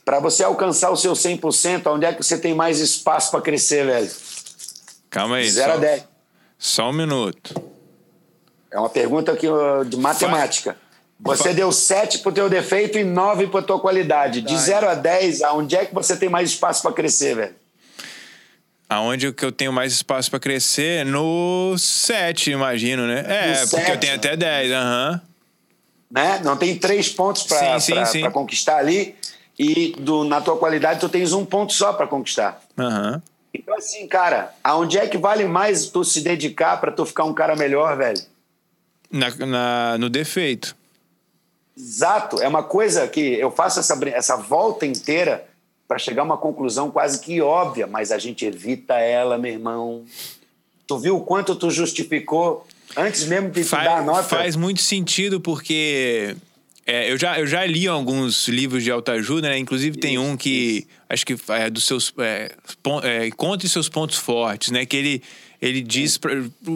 para você alcançar o seu 100%, onde é que você tem mais espaço para crescer, velho? Calma aí. 0 só, a 10. Só um minuto. É uma pergunta aqui, ó, de matemática. Você deu 7 pro teu defeito e 9 pra tua qualidade. De 0 a 10, aonde é que você tem mais espaço para crescer, velho? Aonde que eu tenho mais espaço pra crescer? No 7, imagino, né? É, No porque eu sete. tenho até 10, aham. né? Não tem três pontos para conquistar ali e do, na tua qualidade tu tens um ponto só para conquistar. Aham. Então assim, cara, aonde é que vale mais tu se dedicar para tu ficar um cara melhor, velho? Na, na- no defeito. Exato, é uma coisa que eu faço essa, essa volta inteira para chegar a uma conclusão quase que óbvia, mas a gente evita ela, meu irmão. Tu viu o quanto tu justificou antes mesmo de tu dar a Faz, nota? faz muito sentido porque é, eu, já, eu já li alguns livros de autoajuda, né? Inclusive tem um que acho que é dos seus. É, é, encontre seus pontos fortes, né? Que ele, ele diz pra-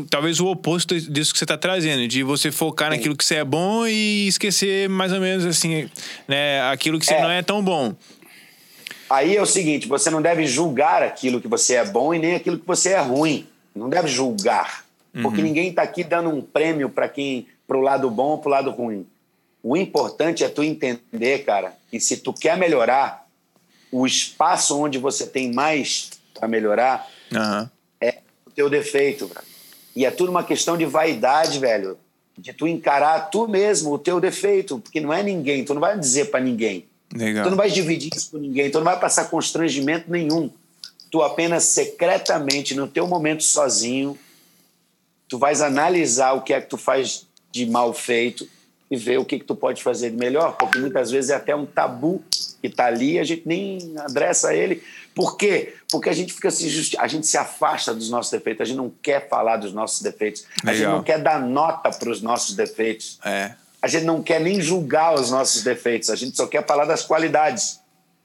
talvez o oposto disso que você está trazendo, de você focar naquilo que você é bom e esquecer mais ou menos assim, né? Aquilo que você É. não é tão bom. Aí é o seguinte, você não deve julgar aquilo que você é bom e nem aquilo que você é ruim. Não deve julgar. Porque ninguém está aqui dando um prêmio para quem pro lado bom ou pro lado ruim. O importante é tu entender, cara, que se tu quer melhorar, o espaço onde você tem mais para melhorar Aham. é o teu defeito, velho. E é tudo uma questão de vaidade, velho. De tu encarar tu mesmo o teu defeito, porque não é ninguém, tu não vai dizer para ninguém. Legal. Tu não vai dividir isso com ninguém, tu não vai passar constrangimento nenhum. Tu apenas secretamente, no teu momento sozinho, tu vais analisar o que é que tu faz de mal feito e ver o que, que tu pode fazer de melhor, porque muitas vezes é até um tabu que está ali e a gente nem adressa ele. Por quê? Porque a gente fica se justi a gente se afasta dos nossos defeitos, a gente não quer falar dos nossos defeitos, a gente Legal. não quer dar nota para os nossos defeitos. É. A gente não quer nem julgar os nossos defeitos, a gente só quer falar das qualidades.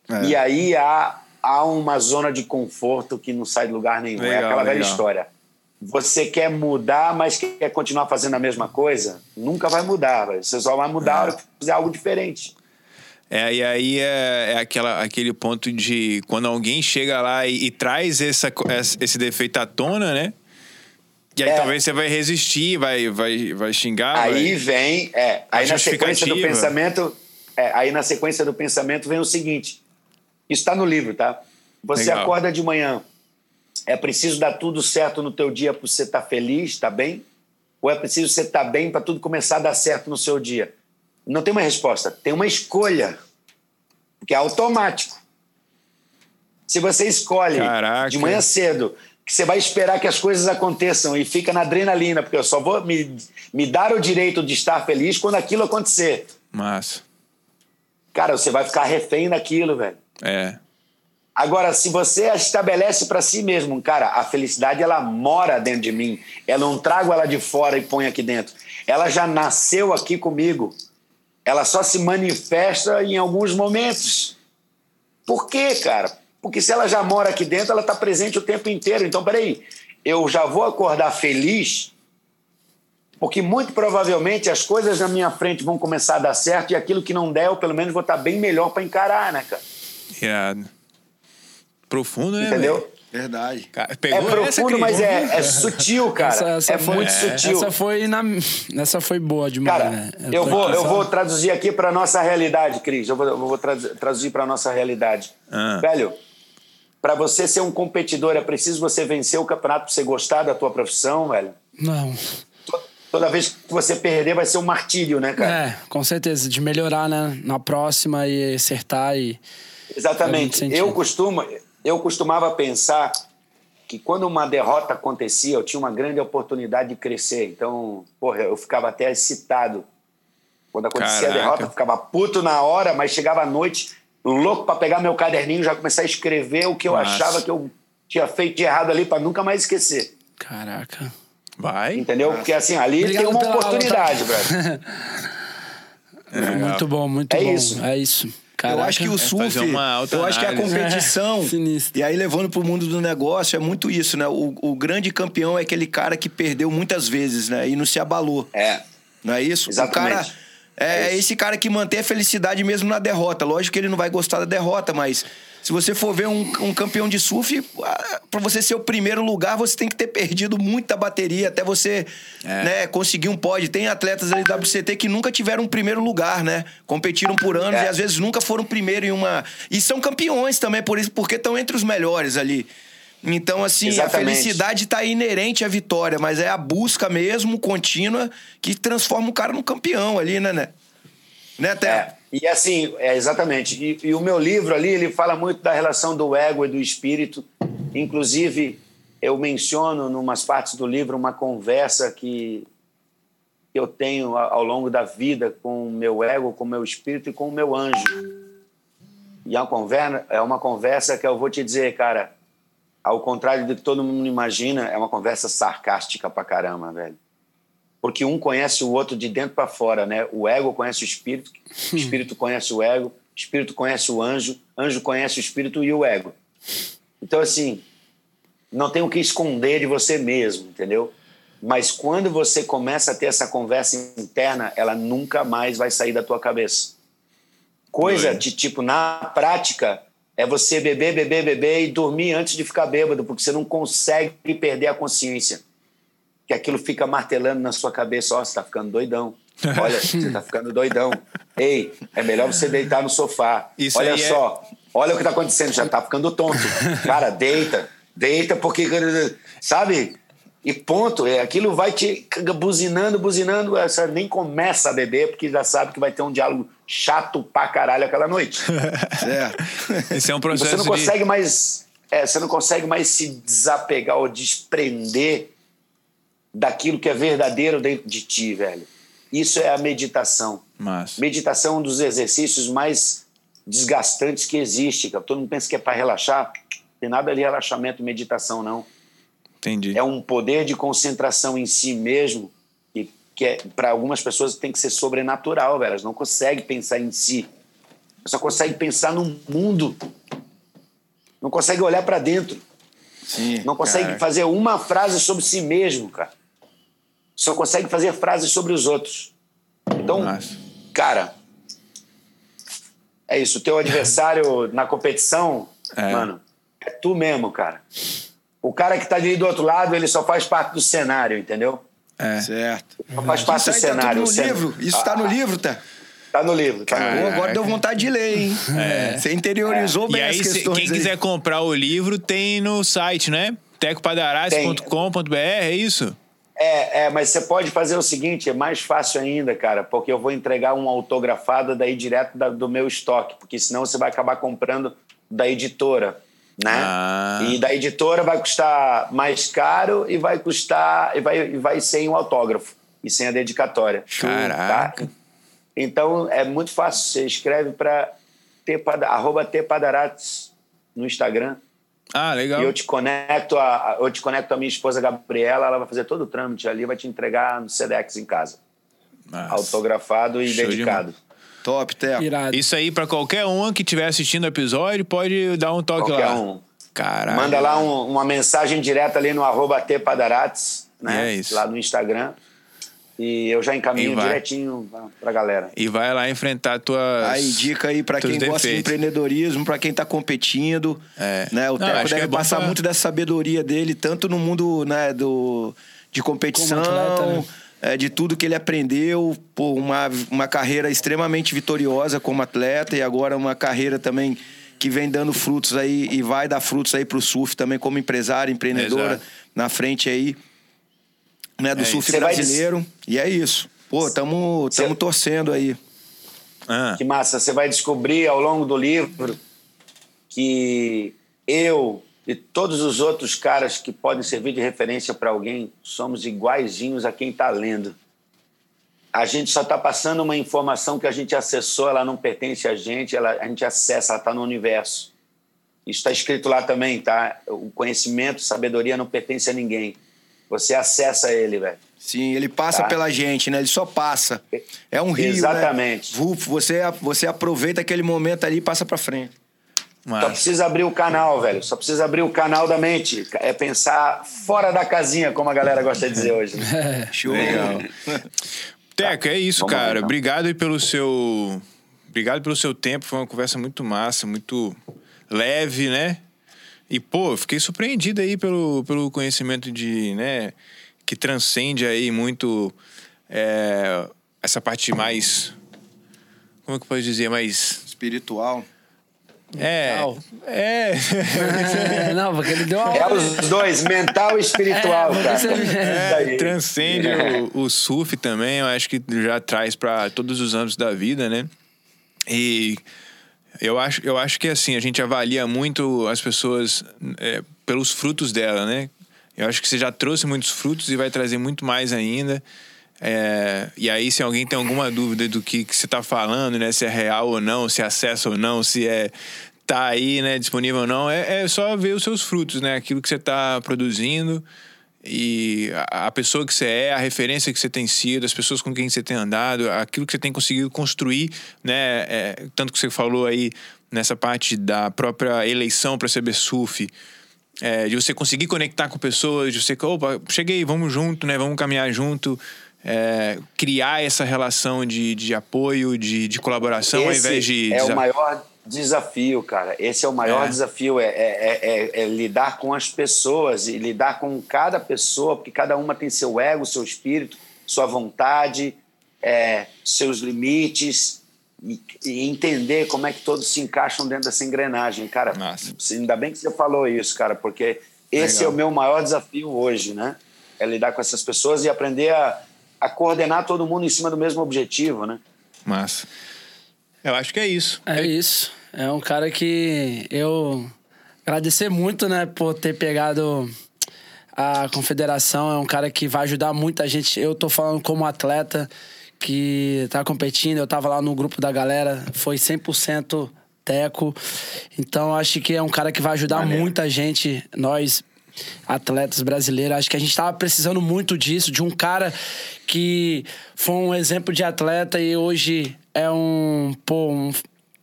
É. E aí há, há uma zona de conforto que não sai de lugar nenhum. é Legal, aquela velha legal. história. Você quer mudar, mas quer continuar fazendo a mesma coisa? Nunca vai mudar. Você só vai mudar que fizer algo diferente. É, e aí é, é aquela, aquele ponto de quando alguém chega lá e, e traz essa, esse defeito à tona, né? E aí É. talvez você vai resistir, vai, vai, vai xingar. aí vai... vem, é, aí na sequência do pensamento, é, aí na sequência do pensamento vem o seguinte. Isso está no livro, tá? Você Legal. acorda de manhã. É preciso dar tudo certo no teu dia para você estar feliz, estar bem? Ou é preciso você estar bem para tudo começar a dar certo no seu dia? Não tem uma resposta, tem uma escolha, que é automático. Se você escolhe Caraca. de manhã cedo que você vai esperar que as coisas aconteçam e fica na adrenalina, porque eu só vou me, me dar o direito de estar feliz quando aquilo acontecer. Massa. Cara, você vai ficar refém daquilo, velho. É. Agora, se você estabelece para si mesmo, cara, a felicidade ela mora dentro de mim. Eu não trago ela de fora e ponho aqui dentro. Ela já nasceu aqui comigo. Ela só se manifesta em alguns momentos. Por quê, cara? Porque se ela já mora aqui dentro, ela está presente o tempo inteiro. Então, peraí, eu já vou acordar feliz, porque muito provavelmente as coisas na minha frente vão começar a dar certo e aquilo que não der, eu pelo menos vou estar tá bem melhor para encarar, né, cara? Irado. Profundo, né? Entendeu? Véio? Verdade. é profundo, mas é, é, sutil, cara. Essa, essa é foi, muito é. sutil. Essa foi, na, essa foi boa demais, cara, né? Eu, eu vou, eu vou traduzir aqui para nossa realidade, Cris. Eu vou, eu vou traduzir para nossa realidade. Ah. Velho, para você ser um competidor, é preciso você vencer o campeonato para você gostar da tua profissão, velho? Não. Toda vez que você perder vai ser um martírio, né, cara? É, com certeza. De melhorar, né? Na próxima e acertar e... Exatamente. Eu costumo, eu costumava pensar que quando uma derrota acontecia, eu tinha uma grande oportunidade de crescer. Então, porra, eu ficava até excitado. Quando acontecia Caraca. a derrota, eu ficava puto na hora, mas chegava à noite, louco para pegar meu caderninho, já começar a escrever o que eu Nossa. achava que eu tinha feito de errado ali para nunca mais esquecer. Caraca. Vai. Entendeu? Nossa. Porque assim, ali Obrigado tem uma oportunidade, aula, tá? velho. É, muito bom, muito é bom. Isso. É isso. Caraca, eu acho que o é surf, eu acho que a competição, é, e aí levando para o mundo do negócio, é muito isso, né? O, o, grande campeão é aquele cara que perdeu muitas vezes, né? E não se abalou. É. Não é isso? Exatamente. O cara é, é esse cara que mantém a felicidade mesmo na derrota. Lógico que ele não vai gostar da derrota, mas se você for ver um, um campeão de surf, para você ser o primeiro lugar, você tem que ter perdido muita bateria até você é. né, conseguir um pódio. Tem atletas ali da WCT que nunca tiveram um primeiro lugar, né? Competiram por anos é. e às vezes nunca foram primeiro em uma. E são campeões também, por isso, porque estão entre os melhores ali. Então, assim, Exatamente. a felicidade está inerente à vitória, mas é a busca mesmo, contínua, que transforma o cara num campeão ali, né, né? Né, até. É, e assim, é exatamente. E, e, o meu livro ali, ele fala muito da relação do ego e do espírito. Inclusive, eu menciono, em umas partes do livro, uma conversa que eu tenho ao longo da vida com o meu ego, com o meu espírito e com o meu anjo. E é uma conversa, é uma conversa que eu vou te dizer, cara, ao contrário do que todo mundo imagina, é uma conversa sarcástica pra caramba, velho. Porque um conhece o outro de dentro para fora, né? O ego conhece o espírito, o espírito conhece o ego, o espírito conhece o anjo, anjo conhece o espírito e o ego. Então, assim, não tem o que esconder de você mesmo, entendeu? Mas quando você começa a ter essa conversa interna, ela nunca mais vai sair da tua cabeça. Coisa de tipo, na prática, é você beber, beber, beber e dormir antes de ficar bêbado, porque você não consegue perder a consciência. Que aquilo fica martelando na sua cabeça, ó, oh, você está ficando doidão. Olha, você está ficando doidão. Ei, é melhor você deitar no sofá. Isso olha é só, é... olha o que está acontecendo, já está ficando tonto. Cara, deita, deita, porque, sabe? E ponto, é, aquilo vai te buzinando, buzinando, você nem começa a beber, porque já sabe que vai ter um diálogo chato pra caralho aquela noite. certo. Esse é um processo. você não consegue de... mais. É, você não consegue mais se desapegar ou desprender daquilo que é verdadeiro dentro de ti, velho. Isso é a meditação. Mas... Meditação é um dos exercícios mais desgastantes que existe. Todo mundo pensa que é para relaxar. Não tem nada de relaxamento, meditação, não. Entendi. É um poder de concentração em si mesmo e que é, para algumas pessoas tem que ser sobrenatural, velho. Elas não conseguem pensar em si. Só conseguem pensar no mundo. Não conseguem olhar para dentro. Sim, não conseguem fazer uma frase sobre si mesmo, cara. Só conseguem fazer frases sobre os outros. Então, Nossa. cara, é isso. O teu adversário na competição, é. mano, é tu mesmo, cara. O cara que está ali do outro lado, ele só faz parte do cenário, entendeu? É. Certo. Só faz parte do cenário. Tá no livro. Isso está ah, no livro, tá? Tá no livro. Tá no livro. Agora deu vontade de ler, hein? É. Você interiorizou é. bem e aí, as questões. Quem quiser comprar o livro, tem no site, né? tecopadarás.com.br, é isso? É, é, mas você pode fazer o seguinte, é mais fácil ainda, cara, porque eu vou entregar uma autografada daí direto da, do meu estoque, porque senão você vai acabar comprando da editora. né? Ah. E da editora vai custar mais caro e vai custar e vai, vai sem o autógrafo e sem a dedicatória. Caraca. Tá? Então é muito fácil. Você escreve para arroba tpadarates no Instagram. Ah, legal. E eu te conecto a, eu te conecto a minha esposa Gabriela, ela vai fazer todo o trâmite ali, vai te entregar no Sedex em casa, Nossa. autografado e Show de dedicado. Top, Teco. Irado. Isso aí, pra qualquer um que estiver assistindo o episódio, pode dar um toque Qualquer lá. um. Caralho. Manda lá um- uma mensagem direta ali no arroba tpadarates, né? é isso. Lá no Instagram. E eu já encaminho vai. direitinho pra, pra galera. E vai lá enfrentar tuas. Aí, dica aí pra teus quem gosta de defeitos. empreendedorismo, pra quem tá competindo. É. Né? O Não, Teco deve é passar pra- muito dessa sabedoria dele, tanto no mundo né, do, de competição, atleta, né? é, de tudo que ele aprendeu. Pô, uma, uma carreira extremamente vitoriosa como atleta e agora uma carreira também que vem dando frutos aí e vai dar frutos aí pro surf também como empresário, empreendedora Exato. na frente aí. Né, do É surf isso. Você vai brasileiro. E é isso. Pô, tamo, tamo Você- torcendo aí. Ah, Que massa, você vai descobrir ao longo do livro que eu e todos os outros caras que podem servir de referência para alguém somos iguaizinhos a quem está lendo. A gente só está passando uma informação que a gente acessou, ela não pertence a gente, ela, a gente acessa, ela está no universo. Isso está escrito lá também, tá? O conhecimento, sabedoria não pertence a ninguém. Você acessa ele, velho. Sim, ele passa Tá. pela gente, né? Ele só passa. É um rio, Exatamente. né? Você, você aproveita aquele momento ali e passa pra frente. Só massa. precisa abrir o canal, velho. Só precisa abrir o canal da mente. É pensar fora da casinha, como a galera gosta de dizer hoje. Né? Show. Legal. Teco, é isso, Vamos cara. então. Obrigado aí pelo seu. Obrigado pelo seu tempo. Foi uma conversa muito massa, muito leve, né? E, pô, fiquei surpreendido aí pelo, pelo conhecimento de, né? Que transcende aí muito é, essa parte mais. Como é que eu posso dizer? Mais. Espiritual. É. Mental. É. É, não, porque ele deu uma É os dois, mental e espiritual, É, cara. você- É, aí. transcende o, o surf também, eu acho que já traz para todos os âmbitos da vida, né? E eu acho, eu acho que assim, a gente avalia muito as pessoas é, pelos frutos dela, né? Eu acho que você já trouxe muitos frutos e vai trazer muito mais ainda. É, e aí, se alguém tem alguma dúvida do que, que você está falando, né? Se é real ou não, se é acesso ou não, se é tá aí, né, disponível ou não, é, é só ver os seus frutos, né? Aquilo que você está produzindo e a, pessoa que você é, a referência que você tem sido, as pessoas com quem você tem andado, aquilo que você tem conseguido construir, né? É, tanto que você falou aí nessa parte da própria eleição para CB Surf, é, de você conseguir conectar com pessoas, de você, opa, cheguei, vamos junto, né? Vamos caminhar junto. é, criar essa relação de, de apoio, de, de colaboração, ao Esse invés de. é o maior desafio, cara. Esse é o maior É. desafio, é, é- é- é lidar com as pessoas e lidar com cada pessoa, porque cada uma tem seu ego, seu espírito, sua vontade, é, seus limites e, e entender como é que todos se encaixam dentro dessa engrenagem, cara. Massa. Ainda bem que você falou isso, cara, porque esse Legal. é o meu maior desafio hoje, né? É lidar com essas pessoas e aprender a, a coordenar todo mundo em cima do mesmo objetivo, né? Massa. Eu acho que é isso. É isso. É um cara que eu agradecer muito, né, por ter pegado a confederação. É um cara que vai ajudar muita gente. Eu tô falando como atleta que tá competindo. Eu tava lá no grupo da galera, foi 100% teco. Então acho que é um cara que vai ajudar Maneiro. muita gente, nós atletas brasileiros. Acho que a gente tava precisando muito disso, de um cara que foi um exemplo de atleta e hoje é um, pô, um,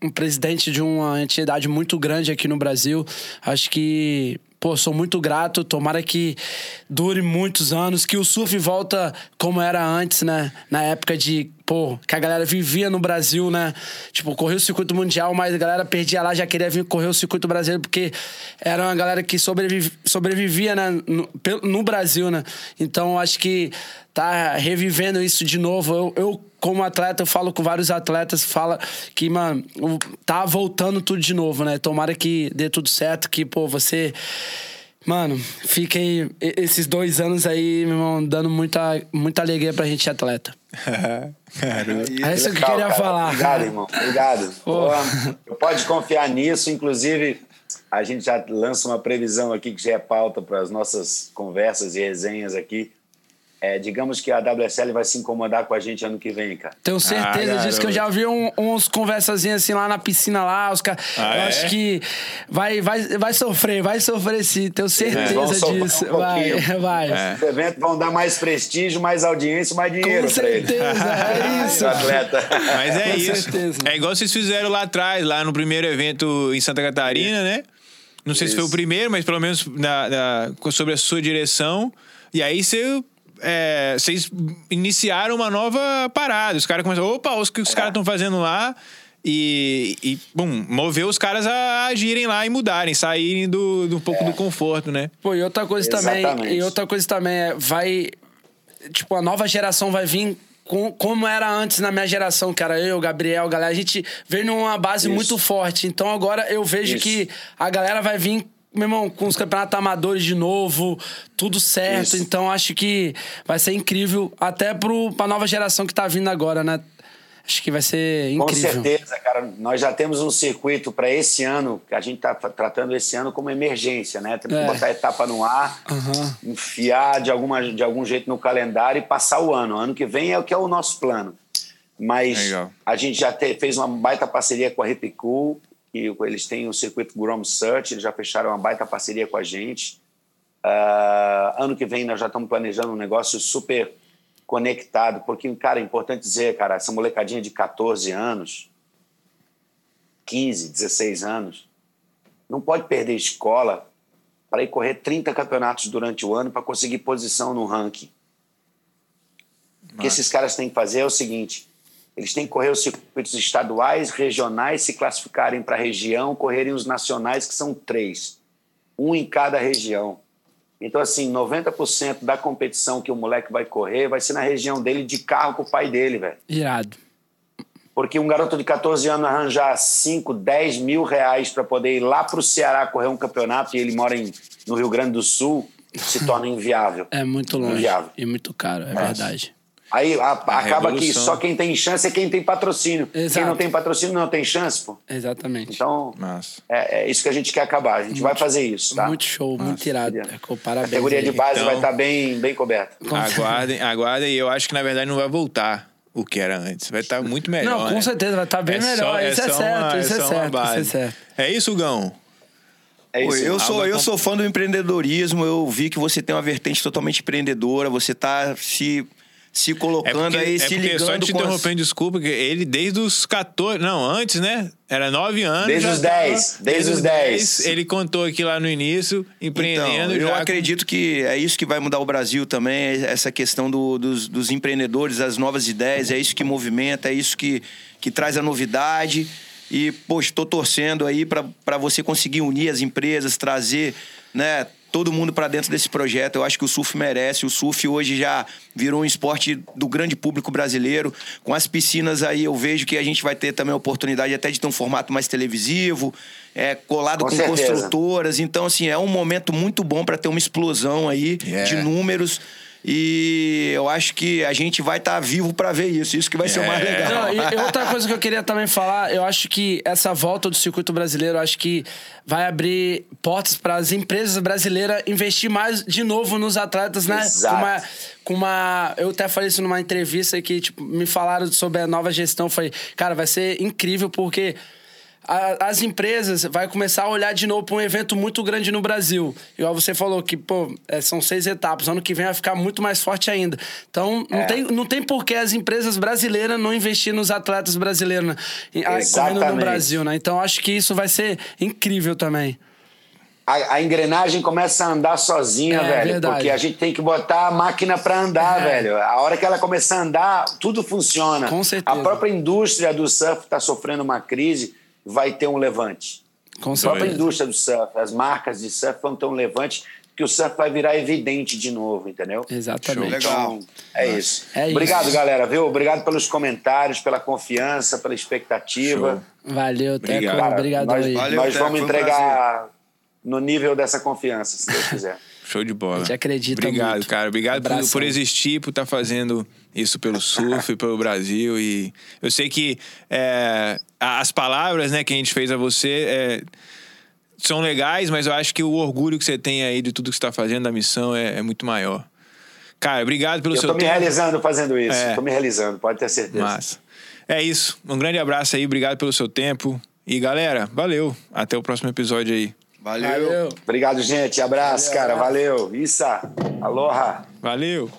um presidente de uma entidade muito grande aqui no Brasil. Acho que, pô, sou muito grato. Tomara que dure muitos anos, que o surf volta como era antes, né? Na época de, pô, que a galera vivia no Brasil, né? Tipo, correu o circuito mundial, mas a galera perdia lá, já queria vir correr o circuito brasileiro, porque era uma galera que sobreviv- sobrevivia, né? No, no Brasil, né? Então, acho que tá revivendo isso de novo. Eu, eu como atleta, eu falo com vários atletas, fala que, mano, tá voltando tudo de novo, né? Tomara que dê tudo certo, que, pô, você. Mano, fiquem esses dois anos aí, meu irmão, dando muita, muita alegria pra gente atleta. É isso que eu queria cara. falar. Obrigado, irmão. Obrigado. Pode confiar nisso. Inclusive, a gente já lança uma previsão aqui que já é pauta para as nossas conversas e resenhas aqui. É, digamos que a WSL vai se incomodar com a gente ano que vem, cara. Tenho certeza Ah, disso, que eu já vi um- uns conversazinhas assim lá na piscina lá, os caras. Ah, eu é? acho que vai, vai, vai sofrer, vai sofrer sim, tenho vão certeza sofrer disso. um vai, vai. É. Os eventos vão dar mais prestígio, mais audiência, mais dinheiro Com certeza, é isso. Atleta. Mas é Com isso. certeza. É igual vocês fizeram lá atrás, lá no primeiro evento em Santa Catarina, né? Não sei se foi o Isso. primeiro, mas pelo menos na, na- sobre a sua direção. E aí você. É, vocês iniciaram uma nova parada. Os caras começaram, opa, o que os caras estão fazendo lá? E, e, bum, moveu os caras a agirem lá e mudarem, saírem do, do um pouco do conforto, né? Pô, e outra coisa também, Exatamente. e outra coisa também é, vai, tipo, a nova geração vai vir com, como era antes na minha geração, cara, eu, Gabriel, galera, a gente veio numa base Isso. muito forte, então agora eu vejo Isso. que a galera vai vir meu irmão, com os campeonatos amadores de novo, tudo certo. Isso. Então acho que vai ser incrível, até pro, pra nova geração que tá vindo agora, né? Acho que vai ser Com incrível. certeza, cara. Nós já temos um circuito para esse ano, que a gente está tratando esse ano como emergência, né? Temos É. que botar a etapa no ar, Aham. enfiar de, alguma, de algum jeito no calendário e passar o ano. Ano que vem é o que é o nosso plano. Mas Legal. a gente já te- fez uma baita parceria com a Ripicool, e eles têm o circuito Grom Search, eles já fecharam uma baita parceria com a gente. Ah, ano que vem nós já estamos planejando um negócio super conectado, porque, cara, é importante dizer, cara, essa molecadinha de 14 anos, 15, 16 anos, não pode perder escola para ir correr 30 campeonatos durante o ano para conseguir posição no ranking. O que esses caras têm que fazer é o seguinte: eles têm que correr os circuitos estaduais, regionais, se classificarem para a região, correrem os nacionais, que são três, um em cada região. Então, assim, 90% da competição que o moleque vai correr vai ser na região dele, de carro com o pai dele, velho. Irado. Porque um garoto de 14 anos arranjar 5, 10 mil reais para poder ir lá para o Ceará correr um campeonato e ele mora em, no Rio Grande do Sul, se torna inviável. É muito longe Inviável. e muito caro, é verdade. Aí a- acaba que só quem tem chance é quem tem patrocínio. Exato. Quem não tem patrocínio não tem chance, pô. Exatamente. Então, é, é isso que a gente quer acabar. A gente vai fazer isso, tá? Muito show, muito irado. É, co- A parabéns. categoria de aí. base Então- vai estar bem, bem coberta. Aguardem, aguardem. E eu acho que, na verdade, não vai voltar o que era antes. Vai estar muito melhor. Não, com né? certeza, vai estar bem melhor. Isso é só certo, uma- isso é só uma certo, isso base. é certo. É isso, Gão? É isso. eu sou, eu sou fã do empreendedorismo, eu vi que você tem uma vertente totalmente empreendedora, você tá se, se É colocando porque, aí, é se porque ligando só te com as- interrompendo, desculpa, que ele desde os 14. Não, antes, né? Era 9 anos. Desde os tava- 10, desde os 10. Ele contou aqui lá no início, empreendendo. Então, eu já acredito que é isso que vai mudar o Brasil também, é essa questão do- dos, dos empreendedores, as novas ideias, é isso que movimenta, é isso que, que traz a novidade. E, poxa, estou torcendo aí para você conseguir unir as empresas, trazer né, todo mundo para dentro desse projeto. Eu acho que o surf merece. O surf hoje já virou um esporte do grande público brasileiro. Com as piscinas aí, eu vejo que a gente vai ter também a oportunidade até de ter um formato mais televisivo, é, colado Com com, construtoras. Então, assim, é um momento muito bom para ter uma explosão aí Yeah. de números. E eu acho que a gente vai estar vivo para ver isso. Isso que vai ser o mais É. legal. Não, e, e outra coisa que eu queria também falar, eu acho que essa volta do circuito brasileiro, eu acho que vai abrir portas para as empresas brasileiras investir mais de novo nos atletas, né? Exato. Com uma, com uma, eu até falei isso numa entrevista que tipo, me falaram sobre a nova gestão, eu falei, cara, vai ser incrível porque a- as empresas vai começar a olhar de novo para um evento muito grande no Brasil. Igual você falou que, pô, é, são seis etapas. Ano que vem vai ficar muito mais forte ainda. Então, não, É. tem, não tem por que as empresas brasileiras não investir nos atletas brasileiros, né? Correndo no. Brasil, né? Então, acho que isso vai ser incrível também. A, a engrenagem começa a andar sozinha, É, velho. verdade. Porque a gente tem que botar a máquina para andar, É. velho. A hora que ela começar a andar, tudo funciona. Com certeza. A própria indústria do surf está sofrendo uma crise, vai ter um levante. Com A própria indústria do surf, as marcas de surf vão ter um levante, que o surf vai virar evidente de novo, entendeu? Exatamente. Legal. Então, é isso. É isso. Obrigado, galera, viu? Obrigado pelos comentários, pela confiança, pela expectativa. Valeu, Teco. Obrigado. Cara, Obrigado nós, aí. Valeu, nós Teco, vamos um entregar no nível dessa confiança, se Deus quiser. Show de bola. A gente acredita Obrigado, muito. cara. Obrigado por, por existir, por estar fazendo isso pelo surf, pelo Brasil. E eu sei que é, as palavras né, que a gente fez a você é, são legais, mas eu acho que o orgulho que você tem aí de tudo que você está fazendo, da missão, é, é, muito maior. Cara, obrigado pelo eu seu tempo. Eu tô me realizando fazendo isso. É. Tô me realizando, pode ter certeza. Massa. É isso. Um grande abraço aí, obrigado pelo seu tempo. E galera, valeu. Até o próximo episódio aí. Valeu. valeu. Obrigado, gente. Abraço, valeu, cara. Valeu. Issa. Aloha. Valeu.